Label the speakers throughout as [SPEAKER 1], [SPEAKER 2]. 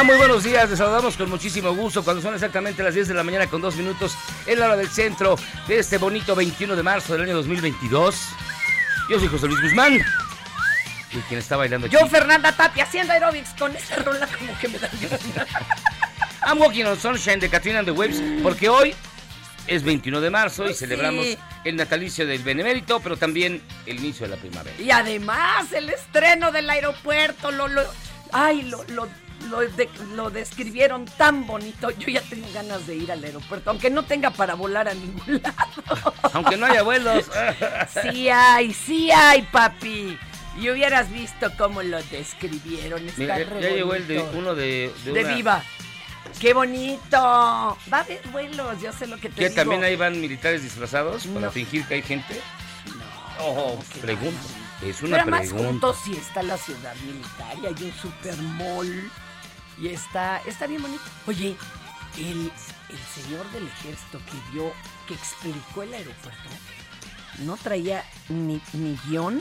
[SPEAKER 1] ¿Cómo le va? Muy buenos días. Les saludamos con muchísimo gusto cuando son exactamente las 10 de la mañana con dos minutos en la hora del centro de este bonito 21 de marzo del año 2022. Yo soy José Luis Guzmán. Y quien está bailando aquí.
[SPEAKER 2] Yo, Fernanda Tapia, haciendo aerobics con esa rola como que me da
[SPEAKER 1] I'm Walking on Sunshine de Katrina and the Waves porque hoy es 21 de marzo y
[SPEAKER 2] Pues sí.
[SPEAKER 1] celebramos el natalicio del Benemérito, pero también el inicio de la primavera.
[SPEAKER 2] Y además, el estreno del aeropuerto, lo, lo, ay, lo, lo, lo, de- lo describieron tan bonito. Yo ya tengo ganas de ir al aeropuerto, aunque no tenga para volar a ningún lado.
[SPEAKER 1] Aunque no haya vuelos.
[SPEAKER 2] Sí hay, sí hay, papi. Y hubieras visto cómo lo describieron. Está
[SPEAKER 1] Mira, ya llegó el de uno de, de,
[SPEAKER 2] De
[SPEAKER 1] una-
[SPEAKER 2] Viva. ¡Qué bonito! Va a haber vuelos, yo sé lo que te
[SPEAKER 1] Que
[SPEAKER 2] digo.
[SPEAKER 1] también ahí van militares disfrazados para
[SPEAKER 2] No.
[SPEAKER 1] fingir que hay gente. Oh,
[SPEAKER 2] qué
[SPEAKER 1] pregunto. Es
[SPEAKER 2] Pero
[SPEAKER 1] una
[SPEAKER 2] además
[SPEAKER 1] pregunta.
[SPEAKER 2] juntos sí está la ciudad militar y hay un super mall y está, está bien bonito. Oye, el, el señor del ejército que vio, que explicó el aeropuerto, no traía ni, ni guion,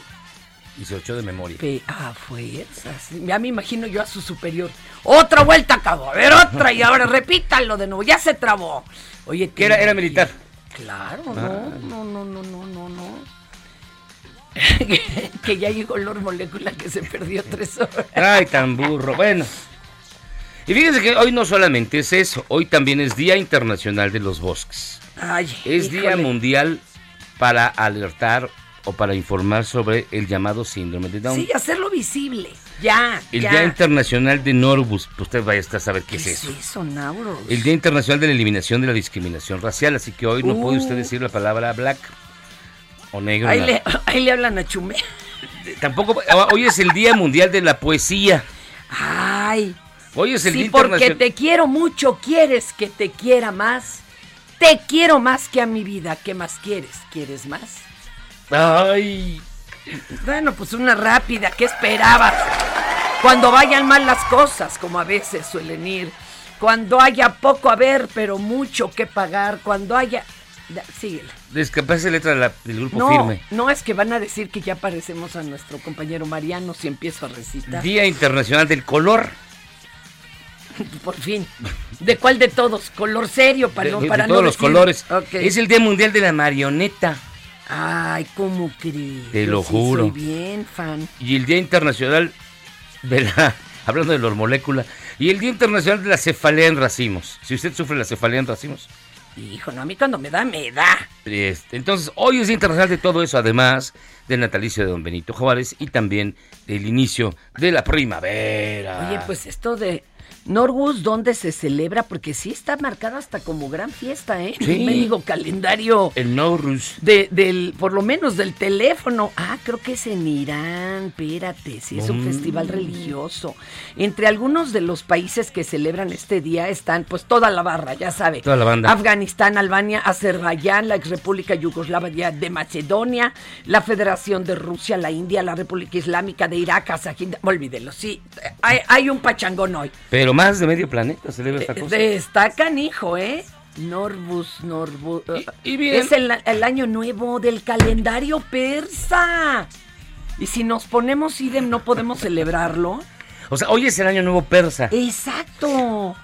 [SPEAKER 1] Y se echó de memoria.
[SPEAKER 2] pe- a fuerzas. Ya me imagino yo a su superior. Otra vuelta, cabo, a ver otra y ahora repítalo de nuevo, ya se trabó. Oye,
[SPEAKER 1] Que era, era militar.
[SPEAKER 2] Claro,
[SPEAKER 1] Ah.
[SPEAKER 2] no, no, no, no, no, no, no. que ya llegó Lord Molécula que se perdió tres horas.
[SPEAKER 1] Ay, tan burro. Bueno. Y fíjense que hoy no solamente es eso, hoy también es Día Internacional de los Bosques.
[SPEAKER 2] Ay,
[SPEAKER 1] Es Día. Mundial para alertar o para informar sobre el llamado síndrome de Down.
[SPEAKER 2] Sí, hacerlo visible. Ya,
[SPEAKER 1] el
[SPEAKER 2] ya.
[SPEAKER 1] Día Internacional de Norbus, usted vaya a saber qué,
[SPEAKER 2] ¿Qué
[SPEAKER 1] es
[SPEAKER 2] es
[SPEAKER 1] eso.
[SPEAKER 2] eso, Nauros?
[SPEAKER 1] El Día Internacional de la Eliminación de la Discriminación Racial, así que hoy no puede usted
[SPEAKER 2] Uh.
[SPEAKER 1] decir la palabra black o negro.
[SPEAKER 2] Ahí le, ahí le hablan a Chumé.
[SPEAKER 1] Tampoco, hoy es el Día Mundial de la Poesía.
[SPEAKER 2] Ay,
[SPEAKER 1] Hoy es el
[SPEAKER 2] si
[SPEAKER 1] Día
[SPEAKER 2] porque te quiero mucho, quieres que te quiera más. Te quiero más que a mi vida. ¿Qué más quieres? ¿Quieres más?
[SPEAKER 1] Ay,
[SPEAKER 2] Bueno, pues una rápida, ¿qué esperabas? Cuando vayan mal las cosas, como a veces suelen ir. Cuando haya poco a ver, pero mucho que pagar. Cuando haya... Síguela.
[SPEAKER 1] descapaz letra de la- del grupo
[SPEAKER 2] No,
[SPEAKER 1] firme.
[SPEAKER 2] no es que van a decir que ya parecemos a nuestro compañero Mariano si empiezo a recitar.
[SPEAKER 1] Día Internacional del Color.
[SPEAKER 2] Por fin. ¿De cuál de todos? Color serio para
[SPEAKER 1] De-
[SPEAKER 2] no
[SPEAKER 1] de todos
[SPEAKER 2] no
[SPEAKER 1] los
[SPEAKER 2] decir-
[SPEAKER 1] colores. Es el Día Mundial de la Marioneta
[SPEAKER 2] Ay, ¿cómo crees?
[SPEAKER 1] Te lo
[SPEAKER 2] sí
[SPEAKER 1] juro.
[SPEAKER 2] Soy bien fan.
[SPEAKER 1] y el Día Internacional de la... Hablando de la hormolécula. Y el Día Internacional de la Cefalea en Racimos. Si usted sufre la cefalea en racimos.
[SPEAKER 2] Hijo, no, a mí cuando me da, me da.
[SPEAKER 1] Este, entonces, hoy es Día Internacional de todo eso, además del natalicio de don Benito Juárez y también del inicio de la primavera.
[SPEAKER 2] Oye, pues esto de Norwus, ¿dónde se celebra? Porque sí está marcada hasta como gran fiesta, ¿eh?
[SPEAKER 1] Sí.
[SPEAKER 2] Me digo calendario
[SPEAKER 1] El Nowruz.
[SPEAKER 2] de, del, por lo menos del teléfono. Ah, creo que es en Irán, espérate, sí, es un
[SPEAKER 1] Mm.
[SPEAKER 2] festival religioso. Entre algunos de los países que celebran este día están, pues toda la barra, ya sabe.
[SPEAKER 1] Toda la banda.
[SPEAKER 2] Afganistán, Albania, Azerbaiyán, la ex República Yugoslava de Macedonia, la Federación de Rusia, la India, la República Islámica de Irak, Kazajistán, olvídelo, sí, hay, hay un pachangón hoy.
[SPEAKER 1] Pero más de medio planeta celebra esta cosa.
[SPEAKER 2] De- Está canijo, ¿eh? Norbus, Norbus.
[SPEAKER 1] Y- y bien.
[SPEAKER 2] Es el, el año nuevo del calendario persa. Y si nos ponemos idem, no podemos celebrarlo.
[SPEAKER 1] O sea, hoy es el año nuevo persa.
[SPEAKER 2] Exacto.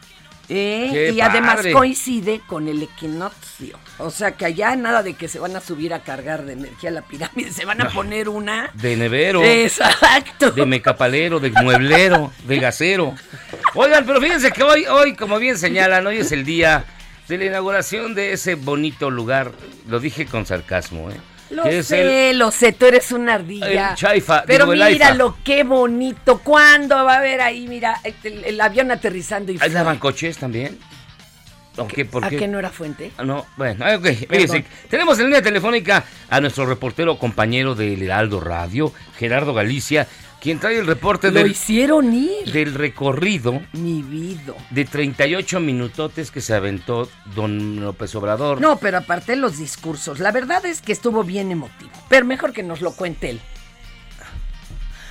[SPEAKER 2] ¿Eh? Y además coincide con el equinoccio. O sea que allá nada de que se van a subir a cargar de energía la pirámide, se van a poner una.
[SPEAKER 1] De nevero.
[SPEAKER 2] Exacto.
[SPEAKER 1] De mecapalero, de mueblero, de gasero. Oigan, pero fíjense que hoy, hoy, como bien señalan, hoy es el día de la inauguración de ese bonito lugar. Lo dije con sarcasmo, ¿eh?
[SPEAKER 2] Lo
[SPEAKER 1] que
[SPEAKER 2] sé, lo sé, tú eres una ardilla.
[SPEAKER 1] el chaifa,
[SPEAKER 2] Pero
[SPEAKER 1] digo, aifa.
[SPEAKER 2] míralo, qué bonito. ¿Cuándo va a haber ahí, mira, el, el avión aterrizando y
[SPEAKER 1] ¿Ahí daban coches también? Aunque, ¿por
[SPEAKER 2] ¿A
[SPEAKER 1] qué?
[SPEAKER 2] qué no era fuente?
[SPEAKER 1] Ah, No, bueno, ok. Fíjense, tenemos en línea telefónica a nuestro reportero compañero del Heraldo Radio, Gerardo Galicia, quien trae el reporte
[SPEAKER 2] Lo
[SPEAKER 1] del,
[SPEAKER 2] hicieron ir.
[SPEAKER 1] del recorrido
[SPEAKER 2] Mi vida.
[SPEAKER 1] de 38 minutotes que se aventó don López Obrador.
[SPEAKER 2] No, pero aparte los discursos. La verdad es que estuvo bien emotivo. Pero mejor que nos lo cuente él.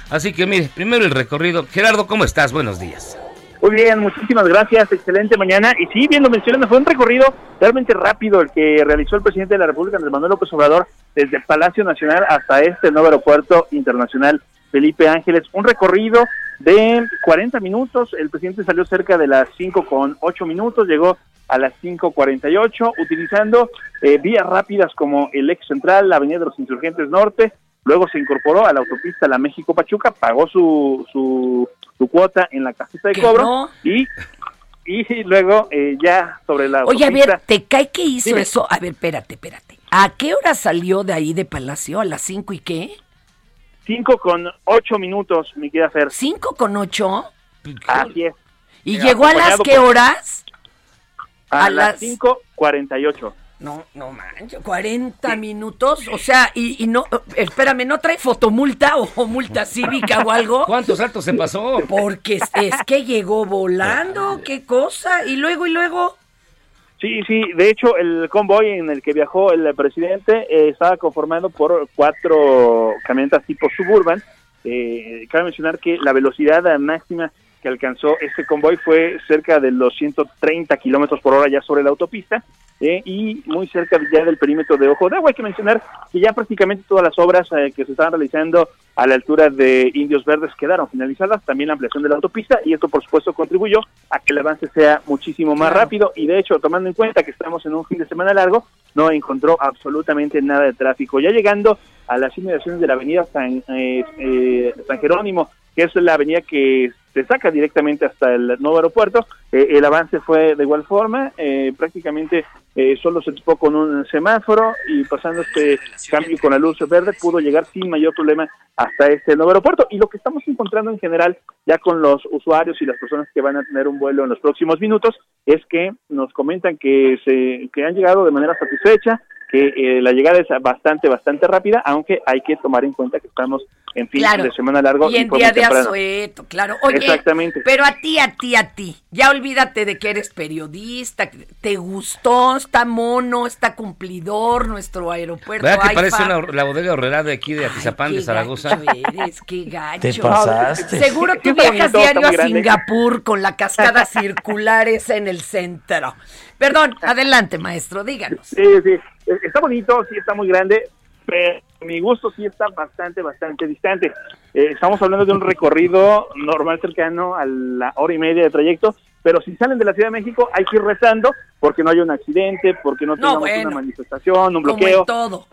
[SPEAKER 1] Así que mire, primero el recorrido. Gerardo, ¿cómo estás? Buenos días.
[SPEAKER 3] Muy bien, muchísimas gracias, excelente mañana. Y sí, bien lo mencionando, fue un recorrido realmente rápido el que realizó el presidente de la República, Andrés Manuel López Obrador, desde Palacio Nacional hasta este nuevo aeropuerto internacional Felipe Ángeles. Un recorrido de 40 minutos, el presidente salió cerca de las 5 con 8 minutos, llegó a las 5.48, utilizando eh, vías rápidas como el ex central, la Avenida de los Insurgentes Norte, luego se incorporó a la autopista La México-Pachuca, pagó su, su, su cuota en la casita de
[SPEAKER 2] ¿Que
[SPEAKER 3] cobro
[SPEAKER 2] no?
[SPEAKER 3] y, y luego eh, ya sobre la
[SPEAKER 2] Oye, a ver, ¿te cae que hizo
[SPEAKER 3] Dime.
[SPEAKER 2] eso? A ver, espérate, espérate. ¿A qué hora salió de ahí de Palacio? ¿A las cinco y qué?
[SPEAKER 3] 5 con 8 minutos, mi querida Fer.
[SPEAKER 2] ¿Cinco con ocho?
[SPEAKER 3] Así es.
[SPEAKER 2] ¿Y llegó a las qué horas?
[SPEAKER 3] A,
[SPEAKER 2] a
[SPEAKER 3] las
[SPEAKER 2] las-
[SPEAKER 3] 5.48.
[SPEAKER 2] No, no manches, 40 minutos, o sea, y, y no, espérame, ¿no trae fotomulta o, o multa cívica o algo?
[SPEAKER 1] ¿Cuántos saltos se pasó?
[SPEAKER 2] Porque es, es que llegó volando, qué cosa, y luego, y luego,
[SPEAKER 3] Sí, sí, de hecho el convoy en el que viajó el presidente eh, estaba conformado por cuatro camionetas tipo suburban. Eh, cabe mencionar que la velocidad máxima que alcanzó este convoy fue cerca de los 130 kilómetros por hora ya sobre la autopista eh, y muy cerca ya del perímetro de Ojo de Agua. Hay que mencionar que ya prácticamente todas las obras eh, que se estaban realizando a la altura de Indios Verdes quedaron finalizadas, también la ampliación de la autopista y esto por supuesto contribuyó a que el avance sea muchísimo más rápido y de hecho tomando en cuenta que estamos en un fin de semana largo, no encontró absolutamente nada de tráfico. Ya llegando a las inmediaciones de la avenida San, eh, eh, San Jerónimo, que es la avenida que se saca directamente hasta el nuevo aeropuerto, eh, el avance fue de igual forma, eh, prácticamente eh, solo se topó con un semáforo y pasando este cambio con la luz verde pudo llegar sin mayor problema hasta este nuevo aeropuerto. Y lo que estamos encontrando en general ya con los usuarios y las personas que van a tener un vuelo en los próximos minutos es que nos comentan que, se, que han llegado de manera satisfecha, que eh, la llegada es bastante, bastante rápida, aunque hay que tomar en cuenta que estamos en fin
[SPEAKER 2] Claro.
[SPEAKER 3] de semana largo.
[SPEAKER 2] y en día de
[SPEAKER 3] temprano.
[SPEAKER 2] asueto, claro. Oye,
[SPEAKER 3] Exactamente.
[SPEAKER 2] pero a ti, a ti, a ti, ya olvídate de que eres periodista, te gustó, está mono, está cumplidor nuestro aeropuerto.
[SPEAKER 1] ¿Verdad que
[SPEAKER 2] AIFA?
[SPEAKER 1] parece una- la bodega horrera de aquí de
[SPEAKER 2] Ay,
[SPEAKER 1] Atizapán,
[SPEAKER 2] qué
[SPEAKER 1] de Zaragoza?
[SPEAKER 2] eres, qué gacho.
[SPEAKER 4] Te pasaste.
[SPEAKER 2] Seguro tú viajas diario a
[SPEAKER 3] grande.
[SPEAKER 2] Singapur con la cascada circular esa en el centro. Perdón, adelante, maestro, díganos.
[SPEAKER 3] Sí, sí, está bonito, sí está muy grande, pero mi gusto sí está bastante, bastante distante. Eh, estamos hablando de un recorrido normal cercano a la hora y media de trayecto, pero si salen de la Ciudad de México hay que ir rezando porque no haya un accidente, porque no
[SPEAKER 2] No,
[SPEAKER 3] tengamos
[SPEAKER 2] bueno.
[SPEAKER 3] una manifestación, un
[SPEAKER 2] Como
[SPEAKER 3] bloqueo.
[SPEAKER 2] en todo.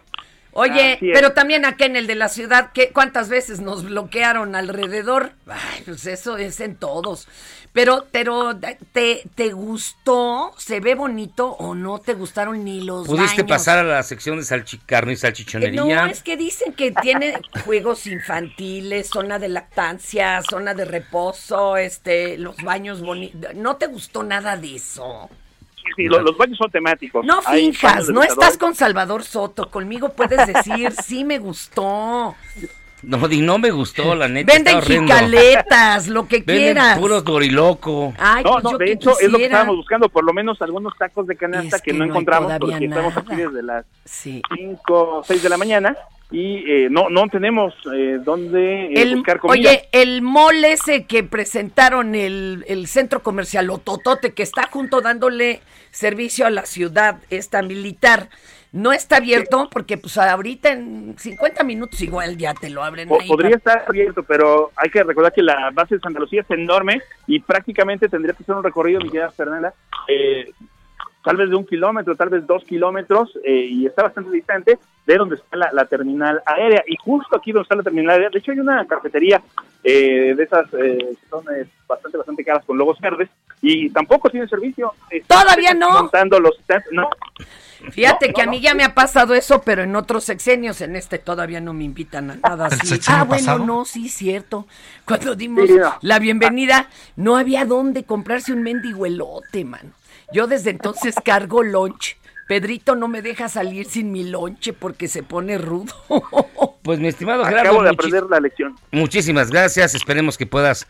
[SPEAKER 2] Oye, pero también acá en el de la ciudad, ¿qué, ¿cuántas veces nos bloquearon alrededor? Ay, pues eso es en todos. Pero, pero, ¿te, te gustó? ¿Se ve bonito o no te gustaron ni los
[SPEAKER 1] ¿Pudiste
[SPEAKER 2] baños?
[SPEAKER 1] pasar a la sección de salchicarne y
[SPEAKER 2] Eh,
[SPEAKER 1] salchichonería?
[SPEAKER 2] No, es que dicen que tiene juegos infantiles, zona de lactancia, zona de reposo, este, los baños bonitos. ¿No te gustó nada de eso?
[SPEAKER 3] Sí, lo- los baños son temáticos.
[SPEAKER 2] No
[SPEAKER 3] Hay
[SPEAKER 2] finjas, no estás con Salvador Soto. Conmigo puedes decir, sí me gustó.
[SPEAKER 1] No, di, no me gustó, la neta.
[SPEAKER 2] Venden jicaletas, lo que
[SPEAKER 1] Venden
[SPEAKER 2] quieras.
[SPEAKER 1] puros doriloco.
[SPEAKER 2] Ay,
[SPEAKER 3] No,
[SPEAKER 2] pues
[SPEAKER 3] no,
[SPEAKER 2] yo
[SPEAKER 3] de
[SPEAKER 2] que
[SPEAKER 3] hecho es lo que
[SPEAKER 2] quisiera.
[SPEAKER 3] estábamos buscando, por lo menos algunos tacos de canasta
[SPEAKER 2] Es
[SPEAKER 3] que,
[SPEAKER 2] que
[SPEAKER 3] no
[SPEAKER 2] no
[SPEAKER 3] encontramos porque estamos aquí
[SPEAKER 2] nada.
[SPEAKER 3] desde las
[SPEAKER 2] Sí.
[SPEAKER 3] 5 o 6 de la mañana y eh, no no tenemos eh, dónde eh,
[SPEAKER 2] El,
[SPEAKER 3] buscar comida.
[SPEAKER 2] oye, el mall ese que presentaron el, el centro comercial Ototote, que está junto dándole servicio a la ciudad, esta militar, no está abierto porque pues ahorita en 50 minutos igual ya te lo abren ahí.
[SPEAKER 3] podría estar abierto, pero hay que recordar que la base de Santa Lucía es enorme y prácticamente tendría que ser un recorrido, mi querida Fernanda, eh, tal vez de un kilómetro, tal vez dos kilómetros, eh, y está bastante distante de donde está la, la terminal aérea. Y justo aquí donde está la terminal aérea, de hecho hay una cafetería eh, de esas eh, que son eh, bastante, bastante caras con logos verdes, y tampoco tiene servicio.
[SPEAKER 2] Todavía no.
[SPEAKER 3] Montando los no.
[SPEAKER 2] Fíjate
[SPEAKER 3] No,
[SPEAKER 2] que a mí
[SPEAKER 3] no.
[SPEAKER 2] ya me ha pasado eso, pero en otros sexenios, en este todavía no me invitan a nada
[SPEAKER 4] ¿El
[SPEAKER 2] así. Ah, bueno,
[SPEAKER 4] pasado?
[SPEAKER 2] no, sí, cierto. Cuando dimos
[SPEAKER 3] Sí, no.
[SPEAKER 2] la bienvenida, no había dónde comprarse un mendigo elote, mano. Yo desde entonces cargo lunch. Pedrito no me deja salir sin mi lonche porque se pone rudo.
[SPEAKER 1] Pues mi estimado Gerardo,
[SPEAKER 3] Acabo de aprender la lección.
[SPEAKER 1] muchísimas gracias. Esperemos que puedas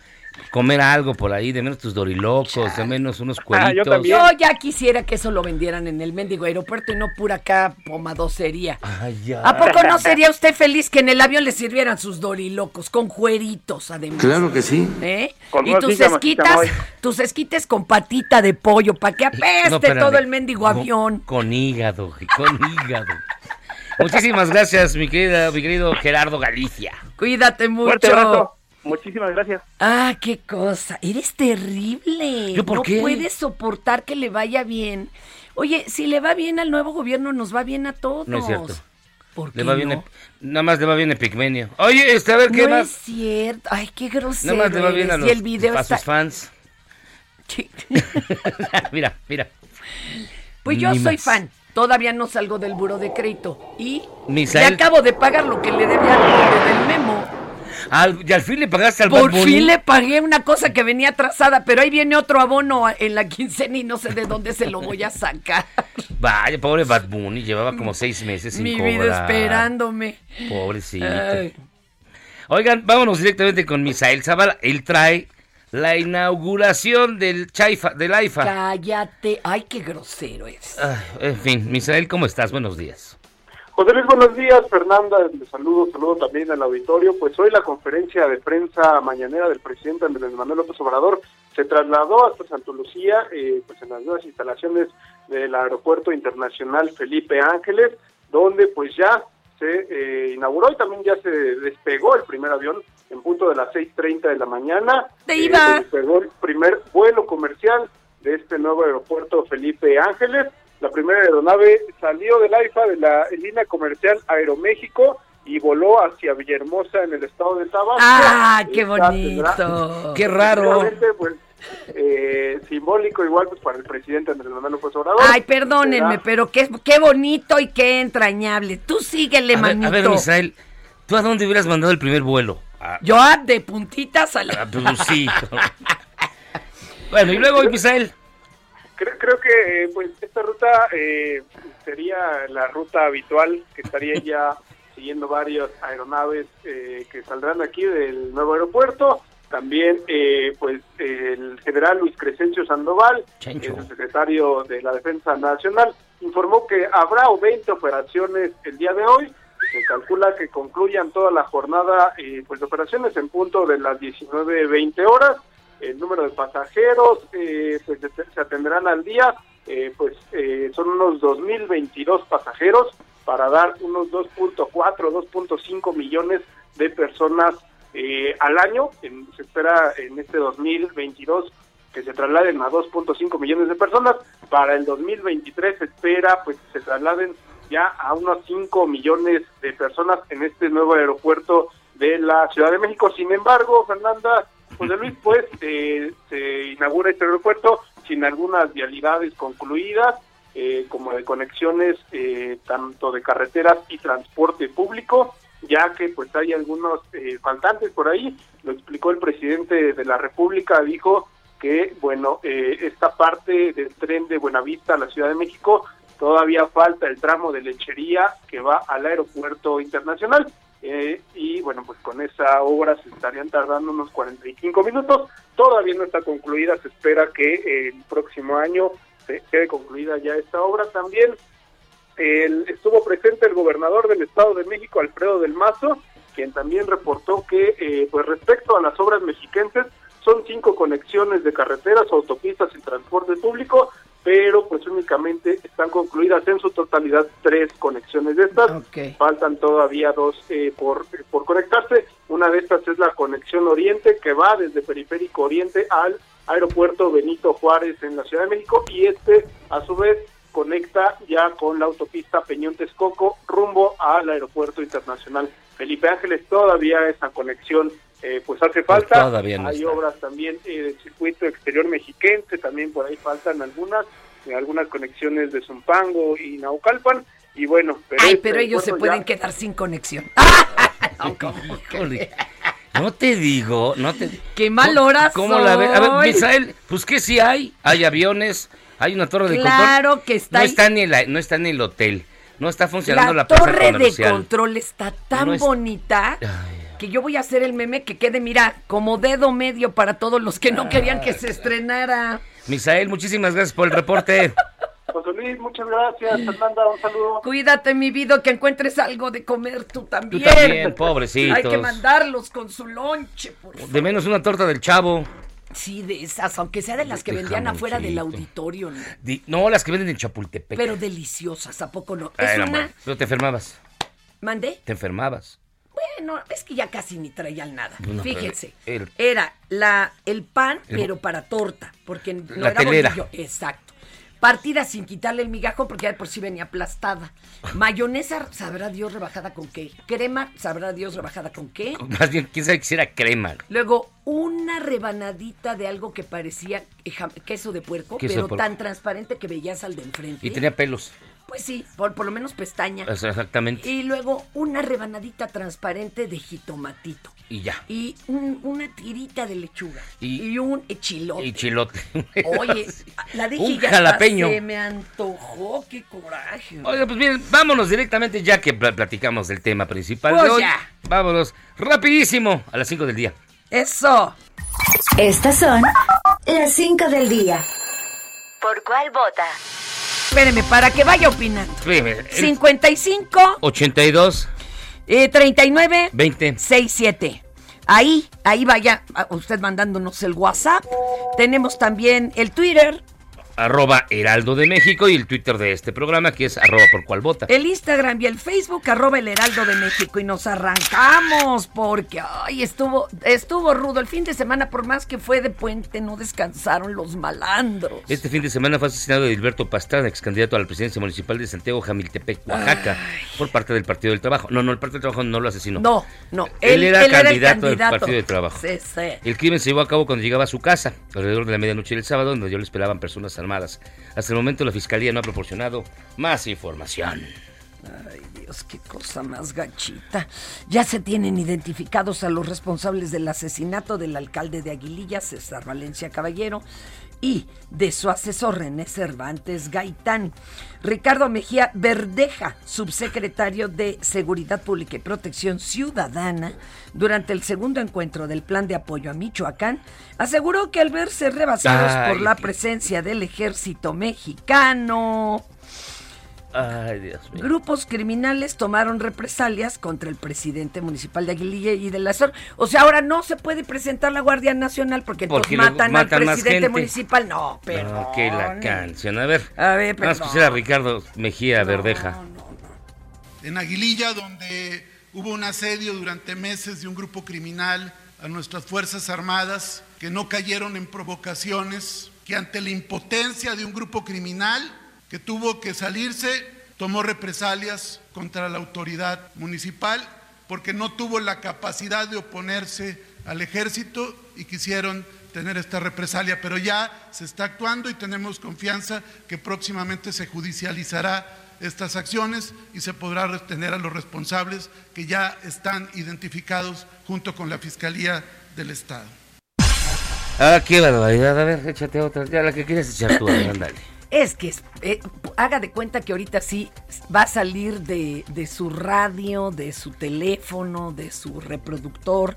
[SPEAKER 1] comer algo por ahí, de menos tus dorilocos, de menos unos
[SPEAKER 3] Ah, yo
[SPEAKER 1] cueritos.
[SPEAKER 3] también.
[SPEAKER 2] Yo ya quisiera que eso lo vendieran en el mendigo aeropuerto y no pura acá pomadocería.
[SPEAKER 1] Ay, ya.
[SPEAKER 2] ¿A poco no sería usted feliz que en el avión le sirvieran sus dorilocos con cueritos además?
[SPEAKER 4] Claro que sí.
[SPEAKER 2] ¿Eh?
[SPEAKER 3] Con
[SPEAKER 2] y tus esquitas, tus esquites con patita de pollo, para que apeste
[SPEAKER 1] No, espérame.
[SPEAKER 2] todo el mendigo avión.
[SPEAKER 1] Con hígado, con hígado. Muchísimas gracias, mi querida, mi querido Gerardo Galicia.
[SPEAKER 2] Cuídate
[SPEAKER 3] Fuerte
[SPEAKER 2] mucho.
[SPEAKER 3] Muchísimas gracias.
[SPEAKER 2] Ah, qué cosa. Eres terrible.
[SPEAKER 1] ¿Yo por
[SPEAKER 2] no
[SPEAKER 1] qué?
[SPEAKER 2] puedes soportar que le vaya bien. Oye, si le va bien al nuevo gobierno, nos va bien a todos.
[SPEAKER 1] No es cierto.
[SPEAKER 2] ¿Por qué
[SPEAKER 1] Le va bien,
[SPEAKER 2] no?
[SPEAKER 1] nada más le va bien el pigmenio. Oye, este, a ver qué
[SPEAKER 2] no
[SPEAKER 1] más.
[SPEAKER 2] es cierto. Ay, qué grosero.
[SPEAKER 1] Nada más le va bien a, los,
[SPEAKER 2] y el video
[SPEAKER 1] a
[SPEAKER 2] está...
[SPEAKER 1] sus fans. mira, mira.
[SPEAKER 2] Pues yo
[SPEAKER 1] Ni
[SPEAKER 2] soy
[SPEAKER 1] más.
[SPEAKER 2] fan. Todavía no salgo del buro de crédito. Y
[SPEAKER 1] Misael.
[SPEAKER 2] le acabo de pagar lo que le debía al del memo.
[SPEAKER 1] Al, y al fin le pagaste al
[SPEAKER 2] Por fin le pagué una cosa que venía atrasada, pero ahí viene otro abono en la quincena y no sé de dónde se lo voy a sacar.
[SPEAKER 1] Vaya, pobre Bad Bunny, llevaba como seis meses sin
[SPEAKER 2] Mi
[SPEAKER 1] cobrar.
[SPEAKER 2] vida esperándome.
[SPEAKER 1] Pobrecito.
[SPEAKER 2] Ay.
[SPEAKER 1] Oigan, vámonos directamente con Misael Zavala. Él trae la inauguración del Chaifa, del AIFA.
[SPEAKER 2] Cállate. Ay, qué grosero eres.
[SPEAKER 1] Ay, en fin, Misael, ¿cómo estás? Buenos días.
[SPEAKER 5] José Luis, buenos días. Fernanda, les saludo, saludo también al auditorio. Pues hoy la conferencia de prensa mañanera del presidente Andrés Manuel López Obrador se trasladó hasta Santa Lucía, eh, pues en las nuevas instalaciones del Aeropuerto Internacional Felipe Ángeles, donde pues ya se eh, inauguró y también ya se despegó el primer avión en punto de las 6.30 de la mañana.
[SPEAKER 2] ¡Te
[SPEAKER 5] Eh, se despegó el primer vuelo comercial de este nuevo aeropuerto Felipe Ángeles. La primera aeronave salió del AIFA de la línea comercial Aeroméxico y voló hacia Villahermosa en el estado de Tabasco.
[SPEAKER 2] ¡Ah, qué bonito!
[SPEAKER 1] Qué raro.
[SPEAKER 5] Pues, eh, simbólico igual pues para el presidente Andrés Manuel López Obrador.
[SPEAKER 2] Ay, perdónenme, pero qué, qué bonito y qué entrañable. Tú síguele,
[SPEAKER 1] A ver,
[SPEAKER 2] manito.
[SPEAKER 1] a ver, Misael, ¿tú a dónde hubieras mandado el primer vuelo? A,
[SPEAKER 2] Yo ah, de puntitas a la...
[SPEAKER 1] a Pelucito. bueno, y luego, Misael.
[SPEAKER 5] Creo, creo que eh, pues esta ruta eh, sería la ruta habitual que estaría ya siguiendo varias aeronaves eh, que saldrán aquí del nuevo aeropuerto. También eh, pues el general Luis Crescencio Sandoval, que es el secretario de la Defensa Nacional, informó que habrá 20 operaciones el día de hoy. Se calcula que concluyan toda la jornada eh, pues operaciones en punto de las 19.20 horas el número de pasajeros eh, pues se, atenderán al día, eh, pues eh, son unos 2.022 pasajeros para dar unos 2.4, 2.5 millones de personas eh, al año. En- se espera en este 2022 que se trasladen a 2.5 millones de personas. Para el 2023 se espera pues que se trasladen ya a unos 5 millones de personas en este nuevo aeropuerto de la Ciudad de México. Sin embargo, Fernanda, José Luis, pues eh, se inaugura este aeropuerto sin algunas vialidades concluidas, eh, como de conexiones eh, tanto de carreteras y transporte público, ya que pues hay algunos eh, faltantes por ahí. Lo explicó el presidente de la República, dijo que, bueno, eh, esta parte del tren de Buenavista a la Ciudad de México todavía falta el tramo de lechería que va al aeropuerto internacional. Eh, y bueno, pues con esa obra se estarían tardando unos 45 minutos. Todavía no está concluida, se espera que el próximo año se quede concluida ya esta obra. También el- estuvo presente el gobernador del Estado de México, Alfredo del Mazo, quien también reportó que, eh, pues respecto a las obras mexiquenses, son cinco conexiones de carreteras, autopistas y transporte público, pero pues únicamente están concluidas en su totalidad tres conexiones de estas. Faltan todavía dos eh, por, por conectarse. Una de estas es la conexión oriente que va desde Periférico Oriente al aeropuerto Benito Juárez en la Ciudad de México y este a su vez conecta ya con la autopista Peñón Texcoco rumbo al aeropuerto internacional Felipe Ángeles. Todavía esa conexión eh, pues hace falta.
[SPEAKER 1] todavía no
[SPEAKER 5] Hay
[SPEAKER 1] está.
[SPEAKER 5] obras también eh, del circuito exterior mexiquense, también por ahí faltan algunas, eh, algunas conexiones de Zumpango y Naucalpan. Y bueno, pero
[SPEAKER 2] Ay,
[SPEAKER 5] este
[SPEAKER 2] pero ellos se pueden
[SPEAKER 5] ya-
[SPEAKER 2] quedar sin conexión.
[SPEAKER 1] Híjole. No te digo, no te
[SPEAKER 2] Qué mal hora
[SPEAKER 1] ¿Cómo la ves? A ver. Misael, pues que sí hay, hay aviones, hay una torre de control.
[SPEAKER 2] Claro que está
[SPEAKER 1] No
[SPEAKER 2] ahí.
[SPEAKER 1] está ni la- no está en el hotel, no está funcionando la,
[SPEAKER 2] La
[SPEAKER 1] plaza
[SPEAKER 2] torre de
[SPEAKER 1] comercial.
[SPEAKER 2] control está tan
[SPEAKER 1] No es-
[SPEAKER 2] bonita que yo voy a hacer el meme que quede, mira, como dedo medio para todos los que no querían que se estrenara.
[SPEAKER 1] Misael, muchísimas gracias por el reporte.
[SPEAKER 5] José Luis, muchas gracias. Fernanda, un saludo.
[SPEAKER 2] Cuídate, mi vida, que encuentres algo de comer tú también.
[SPEAKER 1] también, pobrecitos.
[SPEAKER 2] Hay que mandarlos con su lonche, por favor.
[SPEAKER 1] De menos una torta del chavo.
[SPEAKER 2] Sí, de esas, aunque sea de las que vendían afuera del auditorio. ¿no?
[SPEAKER 1] Di- no, las que venden en Chapultepec.
[SPEAKER 2] Pero deliciosas, ¿a poco no?
[SPEAKER 1] Ay,
[SPEAKER 2] Es
[SPEAKER 1] no,
[SPEAKER 2] una...
[SPEAKER 1] Pero te enfermabas,
[SPEAKER 2] ¿Mandé?
[SPEAKER 1] te enfermabas.
[SPEAKER 2] Bueno, es que ya casi ni traían nada.
[SPEAKER 1] Bueno,
[SPEAKER 2] Fíjense.
[SPEAKER 1] el-
[SPEAKER 2] Era la, el pan,
[SPEAKER 1] El-
[SPEAKER 2] pero para torta, porque no
[SPEAKER 1] La
[SPEAKER 2] era
[SPEAKER 1] telera.
[SPEAKER 2] bolillo. Exacto. Partida sin quitarle el migajo porque ya de por sí venía aplastada. Mayonesa, sabrá Dios rebajada con qué. Crema, sabrá Dios rebajada con qué.
[SPEAKER 1] Más bien, quién sabe que era crema.
[SPEAKER 2] Luego, una rebanadita de algo que parecía eh, queso de puerco,
[SPEAKER 1] Queso de
[SPEAKER 2] pero
[SPEAKER 1] puerco.
[SPEAKER 2] tan transparente que veías al de enfrente.
[SPEAKER 1] Y tenía pelos.
[SPEAKER 2] Pues sí, por, por lo menos pestaña.
[SPEAKER 1] Exactamente.
[SPEAKER 2] Y luego una rebanadita transparente de jitomatito.
[SPEAKER 1] Y ya.
[SPEAKER 2] Y un- una tirita de lechuga.
[SPEAKER 1] Y-
[SPEAKER 2] Y, un chilote.
[SPEAKER 1] Y chilote.
[SPEAKER 2] Oye, la dije
[SPEAKER 1] Un
[SPEAKER 2] y hasta
[SPEAKER 1] jalapeño.
[SPEAKER 2] se me antojó, qué coraje.
[SPEAKER 1] Oiga, pues bien, vámonos directamente ya que pla- platicamos del tema principal de
[SPEAKER 2] Pues
[SPEAKER 1] hoy.
[SPEAKER 2] ya.
[SPEAKER 1] Vámonos rapidísimo a las 5 del día.
[SPEAKER 2] Eso.
[SPEAKER 6] Estas son las 5 del día. ¿Por cuál vota?
[SPEAKER 2] Espéreme, para que vaya opinando.
[SPEAKER 1] Espérame, el
[SPEAKER 2] 55
[SPEAKER 1] 82,
[SPEAKER 2] eh, 39
[SPEAKER 1] 20.
[SPEAKER 2] 67. Ahí, ahí vaya usted mandándonos el WhatsApp. Tenemos también el Twitter,
[SPEAKER 1] arroba Heraldo de México y el Twitter de este programa que es arroba por cual vota.
[SPEAKER 2] el Instagram y el Facebook, arroba el Heraldo de México. Y nos arrancamos porque, ay, estuvo, estuvo rudo. El fin de semana, por más que fue de puente, no descansaron los malandros.
[SPEAKER 1] Este fin de semana fue asesinado Edilberto Pastrana, ex candidato a la presidencia municipal de Santiago Jamiltepec, Oaxaca, por parte del Partido del Trabajo. No, no, el Partido del Trabajo no lo asesinó.
[SPEAKER 2] No, no.
[SPEAKER 1] Él, era,
[SPEAKER 2] el
[SPEAKER 1] candidato del Partido del Trabajo.
[SPEAKER 2] Sí, sí.
[SPEAKER 1] El crimen se llevó a cabo cuando llegaba a su casa, alrededor de la medianoche del sábado, donde yo le esperaban personas armadas. Hasta el momento la fiscalía no ha proporcionado más información.
[SPEAKER 2] Ay, Dios, qué cosa más gachita. Ya se tienen identificados a los responsables del asesinato del alcalde de Aguililla, César Valencia Caballero, y de su asesor René Cervantes Gaitán. Ricardo Mejía Verdeja, subsecretario de Seguridad Pública y Protección Ciudadana, durante el segundo encuentro del Plan de Apoyo a Michoacán, aseguró que al verse rebasados
[SPEAKER 1] Ay,
[SPEAKER 2] por la presencia del ejército mexicano,
[SPEAKER 1] Ay, Dios mío.
[SPEAKER 2] Grupos criminales tomaron represalias contra el presidente municipal de Aguililla y de la Azor. O sea, ahora no se puede presentar la Guardia Nacional porque,
[SPEAKER 1] Porque
[SPEAKER 2] entonces matan,
[SPEAKER 1] matan
[SPEAKER 2] al
[SPEAKER 1] más
[SPEAKER 2] presidente municipal. No, pero.
[SPEAKER 1] No, que la canción. A ver,
[SPEAKER 2] A ver,
[SPEAKER 1] vamos a
[SPEAKER 2] perdón.
[SPEAKER 1] escuchar a Ricardo Mejía Verdeja.
[SPEAKER 4] en Aguililla, donde hubo un asedio durante meses de un grupo criminal a nuestras Fuerzas Armadas que no cayeron en provocaciones, que ante la impotencia de un grupo criminal que tuvo que salirse, tomó represalias contra la autoridad municipal porque no tuvo la capacidad de oponerse al ejército y quisieron tener esta represalia, pero ya se está actuando y tenemos confianza que próximamente se judicializará estas acciones y se podrá retener a los responsables que ya están identificados junto con la Fiscalía del Estado.
[SPEAKER 1] Ah, qué barbaridad. A ver, échate otra. Ya la que quieres echar tú, ándale.
[SPEAKER 2] Es que eh, haga de cuenta que ahorita sí va a salir de, de su radio, de su teléfono, de su reproductor.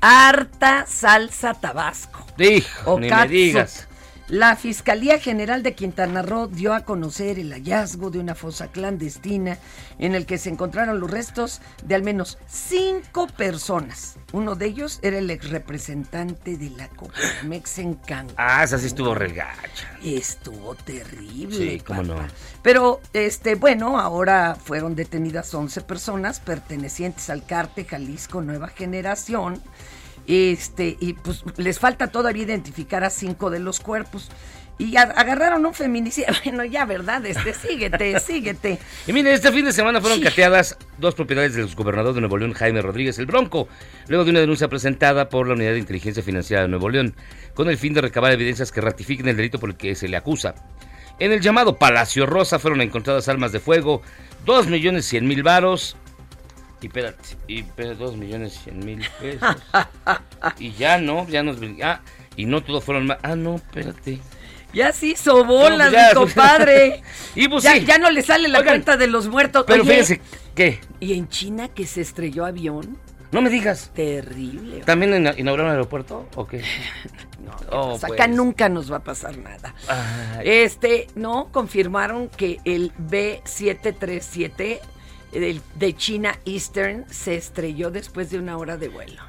[SPEAKER 2] Harta salsa tabasco.
[SPEAKER 1] Dijo, ni me digas.
[SPEAKER 2] La Fiscalía General de Quintana Roo dio a conocer el hallazgo de una fosa clandestina en el que se encontraron los restos de al menos cinco personas. Uno de ellos era el ex representante de la Coparmex en Cancún.
[SPEAKER 1] Ah, esa sí estuvo regacha.
[SPEAKER 2] Estuvo terrible.
[SPEAKER 1] Sí, cómo no.
[SPEAKER 2] Pero, este, bueno, ahora fueron detenidas 11 personas pertenecientes al cártel Jalisco Nueva Generación. Este, y pues les falta todavía identificar a cinco de los cuerpos. Y agarraron un feminicida. Bueno, ya, ¿verdad? Este, síguete, síguete.
[SPEAKER 1] Y mire, este fin de semana fueron
[SPEAKER 2] Sí.
[SPEAKER 1] cateadas dos propiedades del gobernador de Nuevo León, Jaime Rodríguez el Bronco, luego de una denuncia presentada por la Unidad de Inteligencia Financiera de Nuevo León, con el fin de recabar evidencias que ratifiquen el delito por el que se le acusa. En el llamado Palacio Rosa fueron encontradas armas de fuego, 2 millones 100 mil varos. Y espérate, y espérate, 2 millones 100 mil pesos. y ya no, ya nos. Ah, y no todos fueron más. Ah, no, espérate.
[SPEAKER 2] Ya se hizo bolas,
[SPEAKER 1] No, pues ya.
[SPEAKER 2] mi compadre.
[SPEAKER 1] Y pues
[SPEAKER 2] ya,
[SPEAKER 1] sí.
[SPEAKER 2] ya no le sale la
[SPEAKER 1] Oigan,
[SPEAKER 2] cuenta de los muertos.
[SPEAKER 1] Pero
[SPEAKER 2] Oye,
[SPEAKER 1] fíjense, ¿qué?
[SPEAKER 2] ¿Y en China que se estrelló avión?
[SPEAKER 1] No me digas.
[SPEAKER 2] Terrible.
[SPEAKER 1] ¿También ina- inauguraron el aeropuerto o qué?
[SPEAKER 2] No,
[SPEAKER 1] Oh,
[SPEAKER 2] pues acá
[SPEAKER 1] pues.
[SPEAKER 2] nunca nos va a pasar nada.
[SPEAKER 1] Ay.
[SPEAKER 2] Este, no, confirmaron que el B737 del- de China Eastern se estrelló después de una hora de vuelo.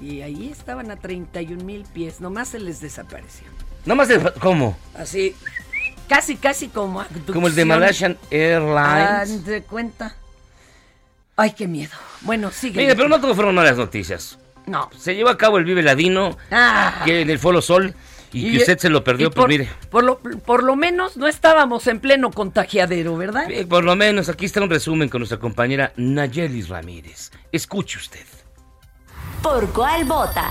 [SPEAKER 2] Y ahí estaban a 31 mil pies, nomás se les desapareció.
[SPEAKER 1] Nomás de... ¿Cómo?
[SPEAKER 2] Así, casi, casi como
[SPEAKER 1] Como el de. Malaysian Airlines.
[SPEAKER 2] Haz de cuenta. Ay, qué miedo. Bueno, sigue.
[SPEAKER 1] Mire, pero no todo fueron malas noticias.
[SPEAKER 2] No.
[SPEAKER 1] Se llevó a cabo el Vive Ladino,
[SPEAKER 2] Ah.
[SPEAKER 1] que en el Foro Sol, y, que usted se lo perdió, pues
[SPEAKER 2] por,
[SPEAKER 1] mire.
[SPEAKER 2] Por lo, por lo menos no estábamos en pleno contagiadero, ¿verdad?
[SPEAKER 1] eh, Por lo menos aquí está un resumen con nuestra compañera Nayeli Ramírez. Escuche usted.
[SPEAKER 6] ¿Por cuál vota?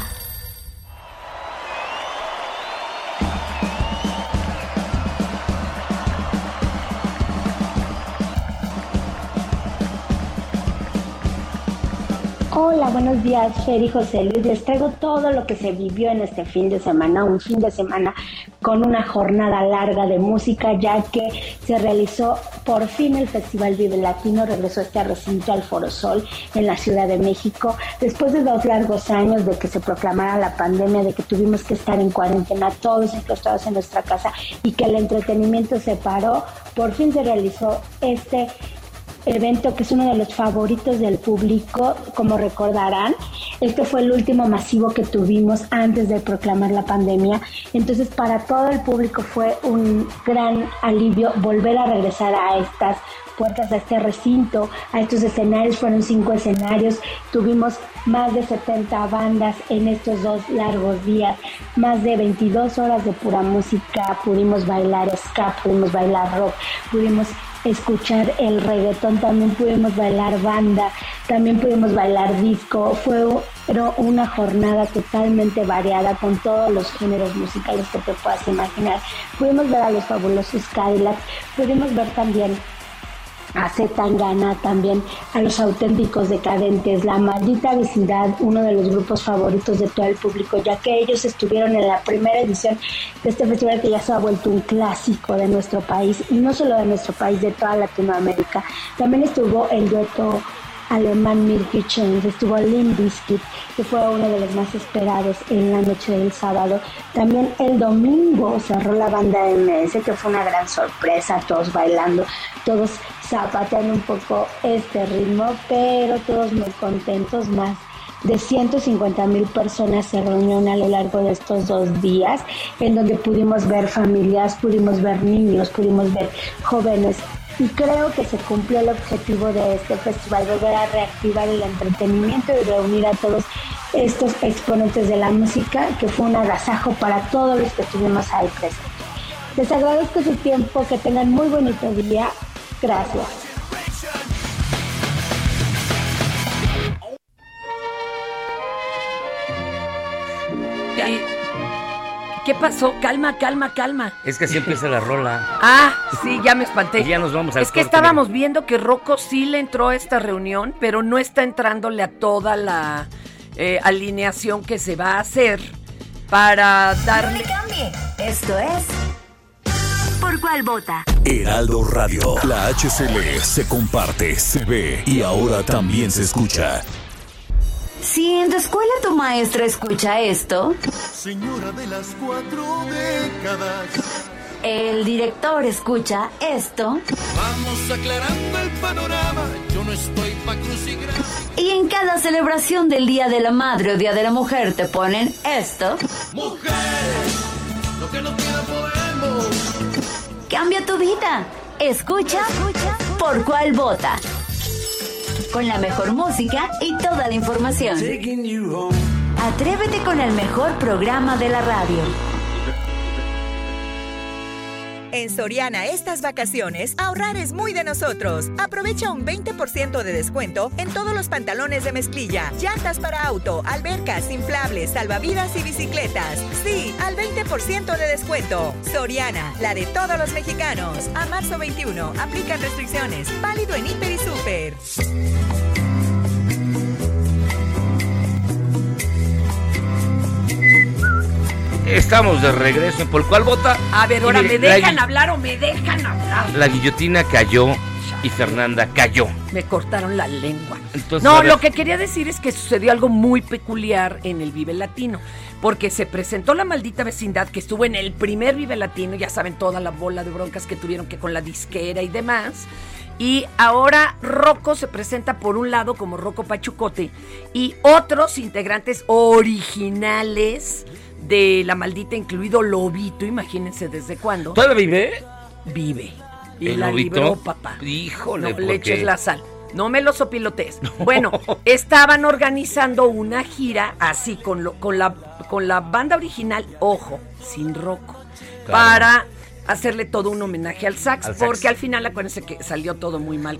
[SPEAKER 7] Buenos días, Fer y José Luis. Les traigo todo lo que se vivió en este fin de semana, un fin de semana con una jornada larga de música, ya que se realizó por fin el Festival Vive Latino, regresó este recinto al Foro Sol en la Ciudad de México, después de dos largos años de que se proclamara la pandemia, de que tuvimos que estar en cuarentena todos enclaustrados en nuestra casa y que el entretenimiento se paró, por fin se realizó este evento que es uno de los favoritos del público, como recordarán. Este fue el último masivo que tuvimos antes de proclamar la pandemia. Entonces, para todo el público fue un gran alivio volver a regresar a estas puertas, a este recinto, a estos escenarios. Fueron cinco escenarios. Tuvimos más de 70 bandas en estos dos largos días, más de 22 horas de pura música. Pudimos bailar ska, pudimos bailar rock, pudimos escuchar el reggaetón, también pudimos bailar banda, también pudimos bailar disco, fue una jornada totalmente variada con todos los géneros musicales que te puedas imaginar. Pudimos ver a los fabulosos Cadillacs, pudimos ver también a Zetangana, también a los auténticos decadentes, la maldita vecindad, uno de los grupos favoritos de todo el público, ya que ellos estuvieron en la primera edición de este festival que ya se ha vuelto un clásico de nuestro país, y no solo de nuestro país, de toda Latinoamérica. También estuvo el dueto alemán Milky Chance, estuvo Limp Bizkit, que fue uno de los más esperados en la noche del sábado. También el domingo cerró la banda MS, que fue una gran sorpresa, todos bailando, todos zapateando un poco este ritmo, pero todos muy contentos, más de 150 mil personas se reunieron a lo largo de estos dos días, en donde pudimos ver familias, pudimos ver niños, pudimos ver jóvenes y creo que se cumplió el objetivo de este festival, volver a reactivar el entretenimiento y reunir a todos estos exponentes de la música, que fue un agasajo para todos los que estuvimos ahí presentes. Les agradezco su tiempo, que tengan muy bonito día. Gracias.
[SPEAKER 2] ¿Qué pasó? Calma, calma, calma.
[SPEAKER 1] Es que así empieza la rola.
[SPEAKER 2] Ah, sí, ya me espanté.
[SPEAKER 1] Y ya nos vamos al
[SPEAKER 2] Es que
[SPEAKER 1] corte,
[SPEAKER 2] estábamos viendo que Rocco sí le entró a esta reunión, pero no está entrándole a toda la eh, alineación que se va a hacer para darle...
[SPEAKER 6] Esto es ¿Por cuál vota?
[SPEAKER 8] Heraldo Radio. La HCL se comparte, se ve y ahora también se escucha.
[SPEAKER 6] Si en tu escuela tu maestra escucha esto,
[SPEAKER 9] Señora de las cuatro décadas.
[SPEAKER 6] el director escucha esto,
[SPEAKER 9] Vamos aclarando el panorama. Yo no estoy pa'
[SPEAKER 6] y en cada celebración del Día de la Madre o Día de la Mujer te ponen esto,
[SPEAKER 9] Mujeres, lo que no queda podemos.
[SPEAKER 6] cambia tu vida. Escucha, por cuál vota. Con la mejor música y toda la información. Atrévete con el mejor programa de la radio.
[SPEAKER 10] En Soriana estas vacaciones, ahorrar es muy de nosotros. Aprovecha un 20% de descuento en todos los pantalones de mezclilla, llantas para auto, albercas, inflables, salvavidas y bicicletas. Sí, al 20% de descuento. Soriana, la de todos los mexicanos. A marzo 21, aplican restricciones. Válido en Hiper y Super.
[SPEAKER 1] Estamos de regreso Por cuál vota.
[SPEAKER 2] A ver, ahora, ¿me dejan hablar o me dejan hablar?
[SPEAKER 1] La guillotina cayó y Fernanda cayó.
[SPEAKER 2] Me cortaron la lengua.
[SPEAKER 1] Entonces,
[SPEAKER 2] no, lo que quería decir es que sucedió algo muy peculiar en el Vive Latino, porque se presentó la maldita vecindad que estuvo en el primer Vive Latino, ya saben toda la bola de broncas que tuvieron que con la disquera y demás. Y ahora Rocco se presenta por un lado como Rocco Pachucote y otros integrantes originales de la maldita, incluido Lobito, imagínense desde cuándo.
[SPEAKER 1] ¿Todavía vive?
[SPEAKER 2] Vive. Y
[SPEAKER 1] ¿El
[SPEAKER 2] la
[SPEAKER 1] Lobito?
[SPEAKER 2] libró papá.
[SPEAKER 1] Híjole,
[SPEAKER 2] No
[SPEAKER 1] ¿por
[SPEAKER 2] le eches la sal. No me lo sopilotees. Bueno, estaban organizando una gira así con, lo- con, la, con la banda original, ojo, sin
[SPEAKER 1] Claro.
[SPEAKER 2] para hacerle todo un homenaje al sax,
[SPEAKER 1] Al sax.
[SPEAKER 2] porque al final acuérdense que salió todo muy mal.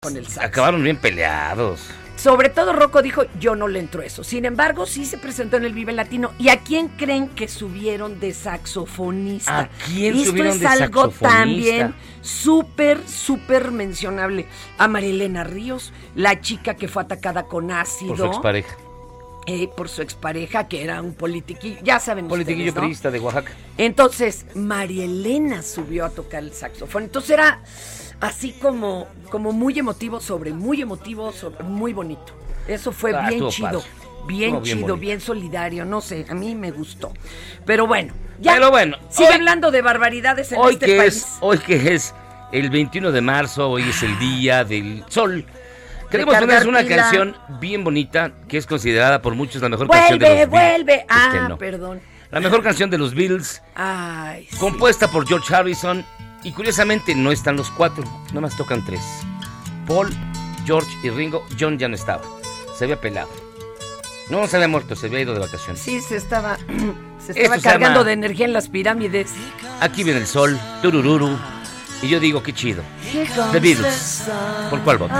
[SPEAKER 2] Con el sax.
[SPEAKER 1] Acabaron bien peleados.
[SPEAKER 2] Sobre todo Rocco dijo, yo no le entro eso. Sin embargo, sí se presentó en el Vive Latino. ¿Y a quién creen que subieron de saxofonista?
[SPEAKER 1] ¿A quién
[SPEAKER 2] Esto
[SPEAKER 1] subieron
[SPEAKER 2] es
[SPEAKER 1] de
[SPEAKER 2] algo
[SPEAKER 1] saxofonista?
[SPEAKER 2] también súper, súper mencionable. A Marilena Ríos, la chica que fue atacada con ácido.
[SPEAKER 1] Por su expareja.
[SPEAKER 2] Eh, por su expareja, que era un politiquillo. Ya saben
[SPEAKER 1] Politiquillo
[SPEAKER 2] ustedes, ¿no?
[SPEAKER 1] periodista de Oaxaca.
[SPEAKER 2] Entonces, María Elena subió a tocar el saxofón. Entonces era así como, como muy emotivo sobre muy emotivo sobre muy bonito. Eso fue
[SPEAKER 1] Ah,
[SPEAKER 2] bien chido.
[SPEAKER 1] padre.
[SPEAKER 2] Bien chido,
[SPEAKER 1] bonito.
[SPEAKER 2] bien solidario, no sé, a mí me gustó. Pero bueno, ya.
[SPEAKER 1] Pero bueno,
[SPEAKER 2] Sigue
[SPEAKER 1] hoy-
[SPEAKER 2] hablando de barbaridades en
[SPEAKER 1] Hoy
[SPEAKER 2] este
[SPEAKER 1] que
[SPEAKER 2] país.
[SPEAKER 1] es, hoy que es el 21 de marzo, hoy es el día del sol. Queremos ponerles una
[SPEAKER 2] pila.
[SPEAKER 1] canción bien bonita que es considerada por muchos la mejor canción de
[SPEAKER 2] Vuelve,
[SPEAKER 1] los Beatles.
[SPEAKER 2] vuelve. Ah,
[SPEAKER 1] que no.
[SPEAKER 2] perdón.
[SPEAKER 1] La mejor canción de los Beatles,
[SPEAKER 2] Ay,
[SPEAKER 1] compuesta por George Harrison y curiosamente no están los cuatro, nomás tocan tres. Paul, George y Ringo, John ya no estaba, se había pelado. No se había muerto, se había ido de vacaciones.
[SPEAKER 2] sí, se estaba, se
[SPEAKER 1] Esto
[SPEAKER 2] estaba
[SPEAKER 1] se
[SPEAKER 2] cargando
[SPEAKER 1] llama-
[SPEAKER 2] de energía en las pirámides.
[SPEAKER 1] Aquí viene el sol, turururu, y yo digo qué chido. The Beatles, ¿por cuál voto?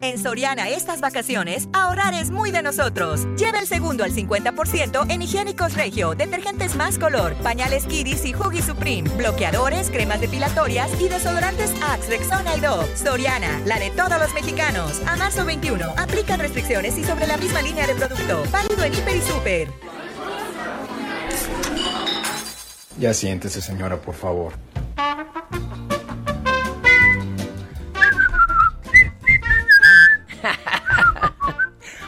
[SPEAKER 10] En Soriana estas vacaciones, ahorrar es muy de nosotros. Lleva el segundo al 50% en higiénicos Regio, detergentes más color, pañales Kidis y Huggy Supreme, bloqueadores, cremas depilatorias y desodorantes Axe, Rexona y Dove. Soriana, la de todos los mexicanos. A marzo 21, aplican restricciones y sobre la misma línea de producto. Válido en Hiper y Super.
[SPEAKER 11] Ya siéntese, señora, por favor.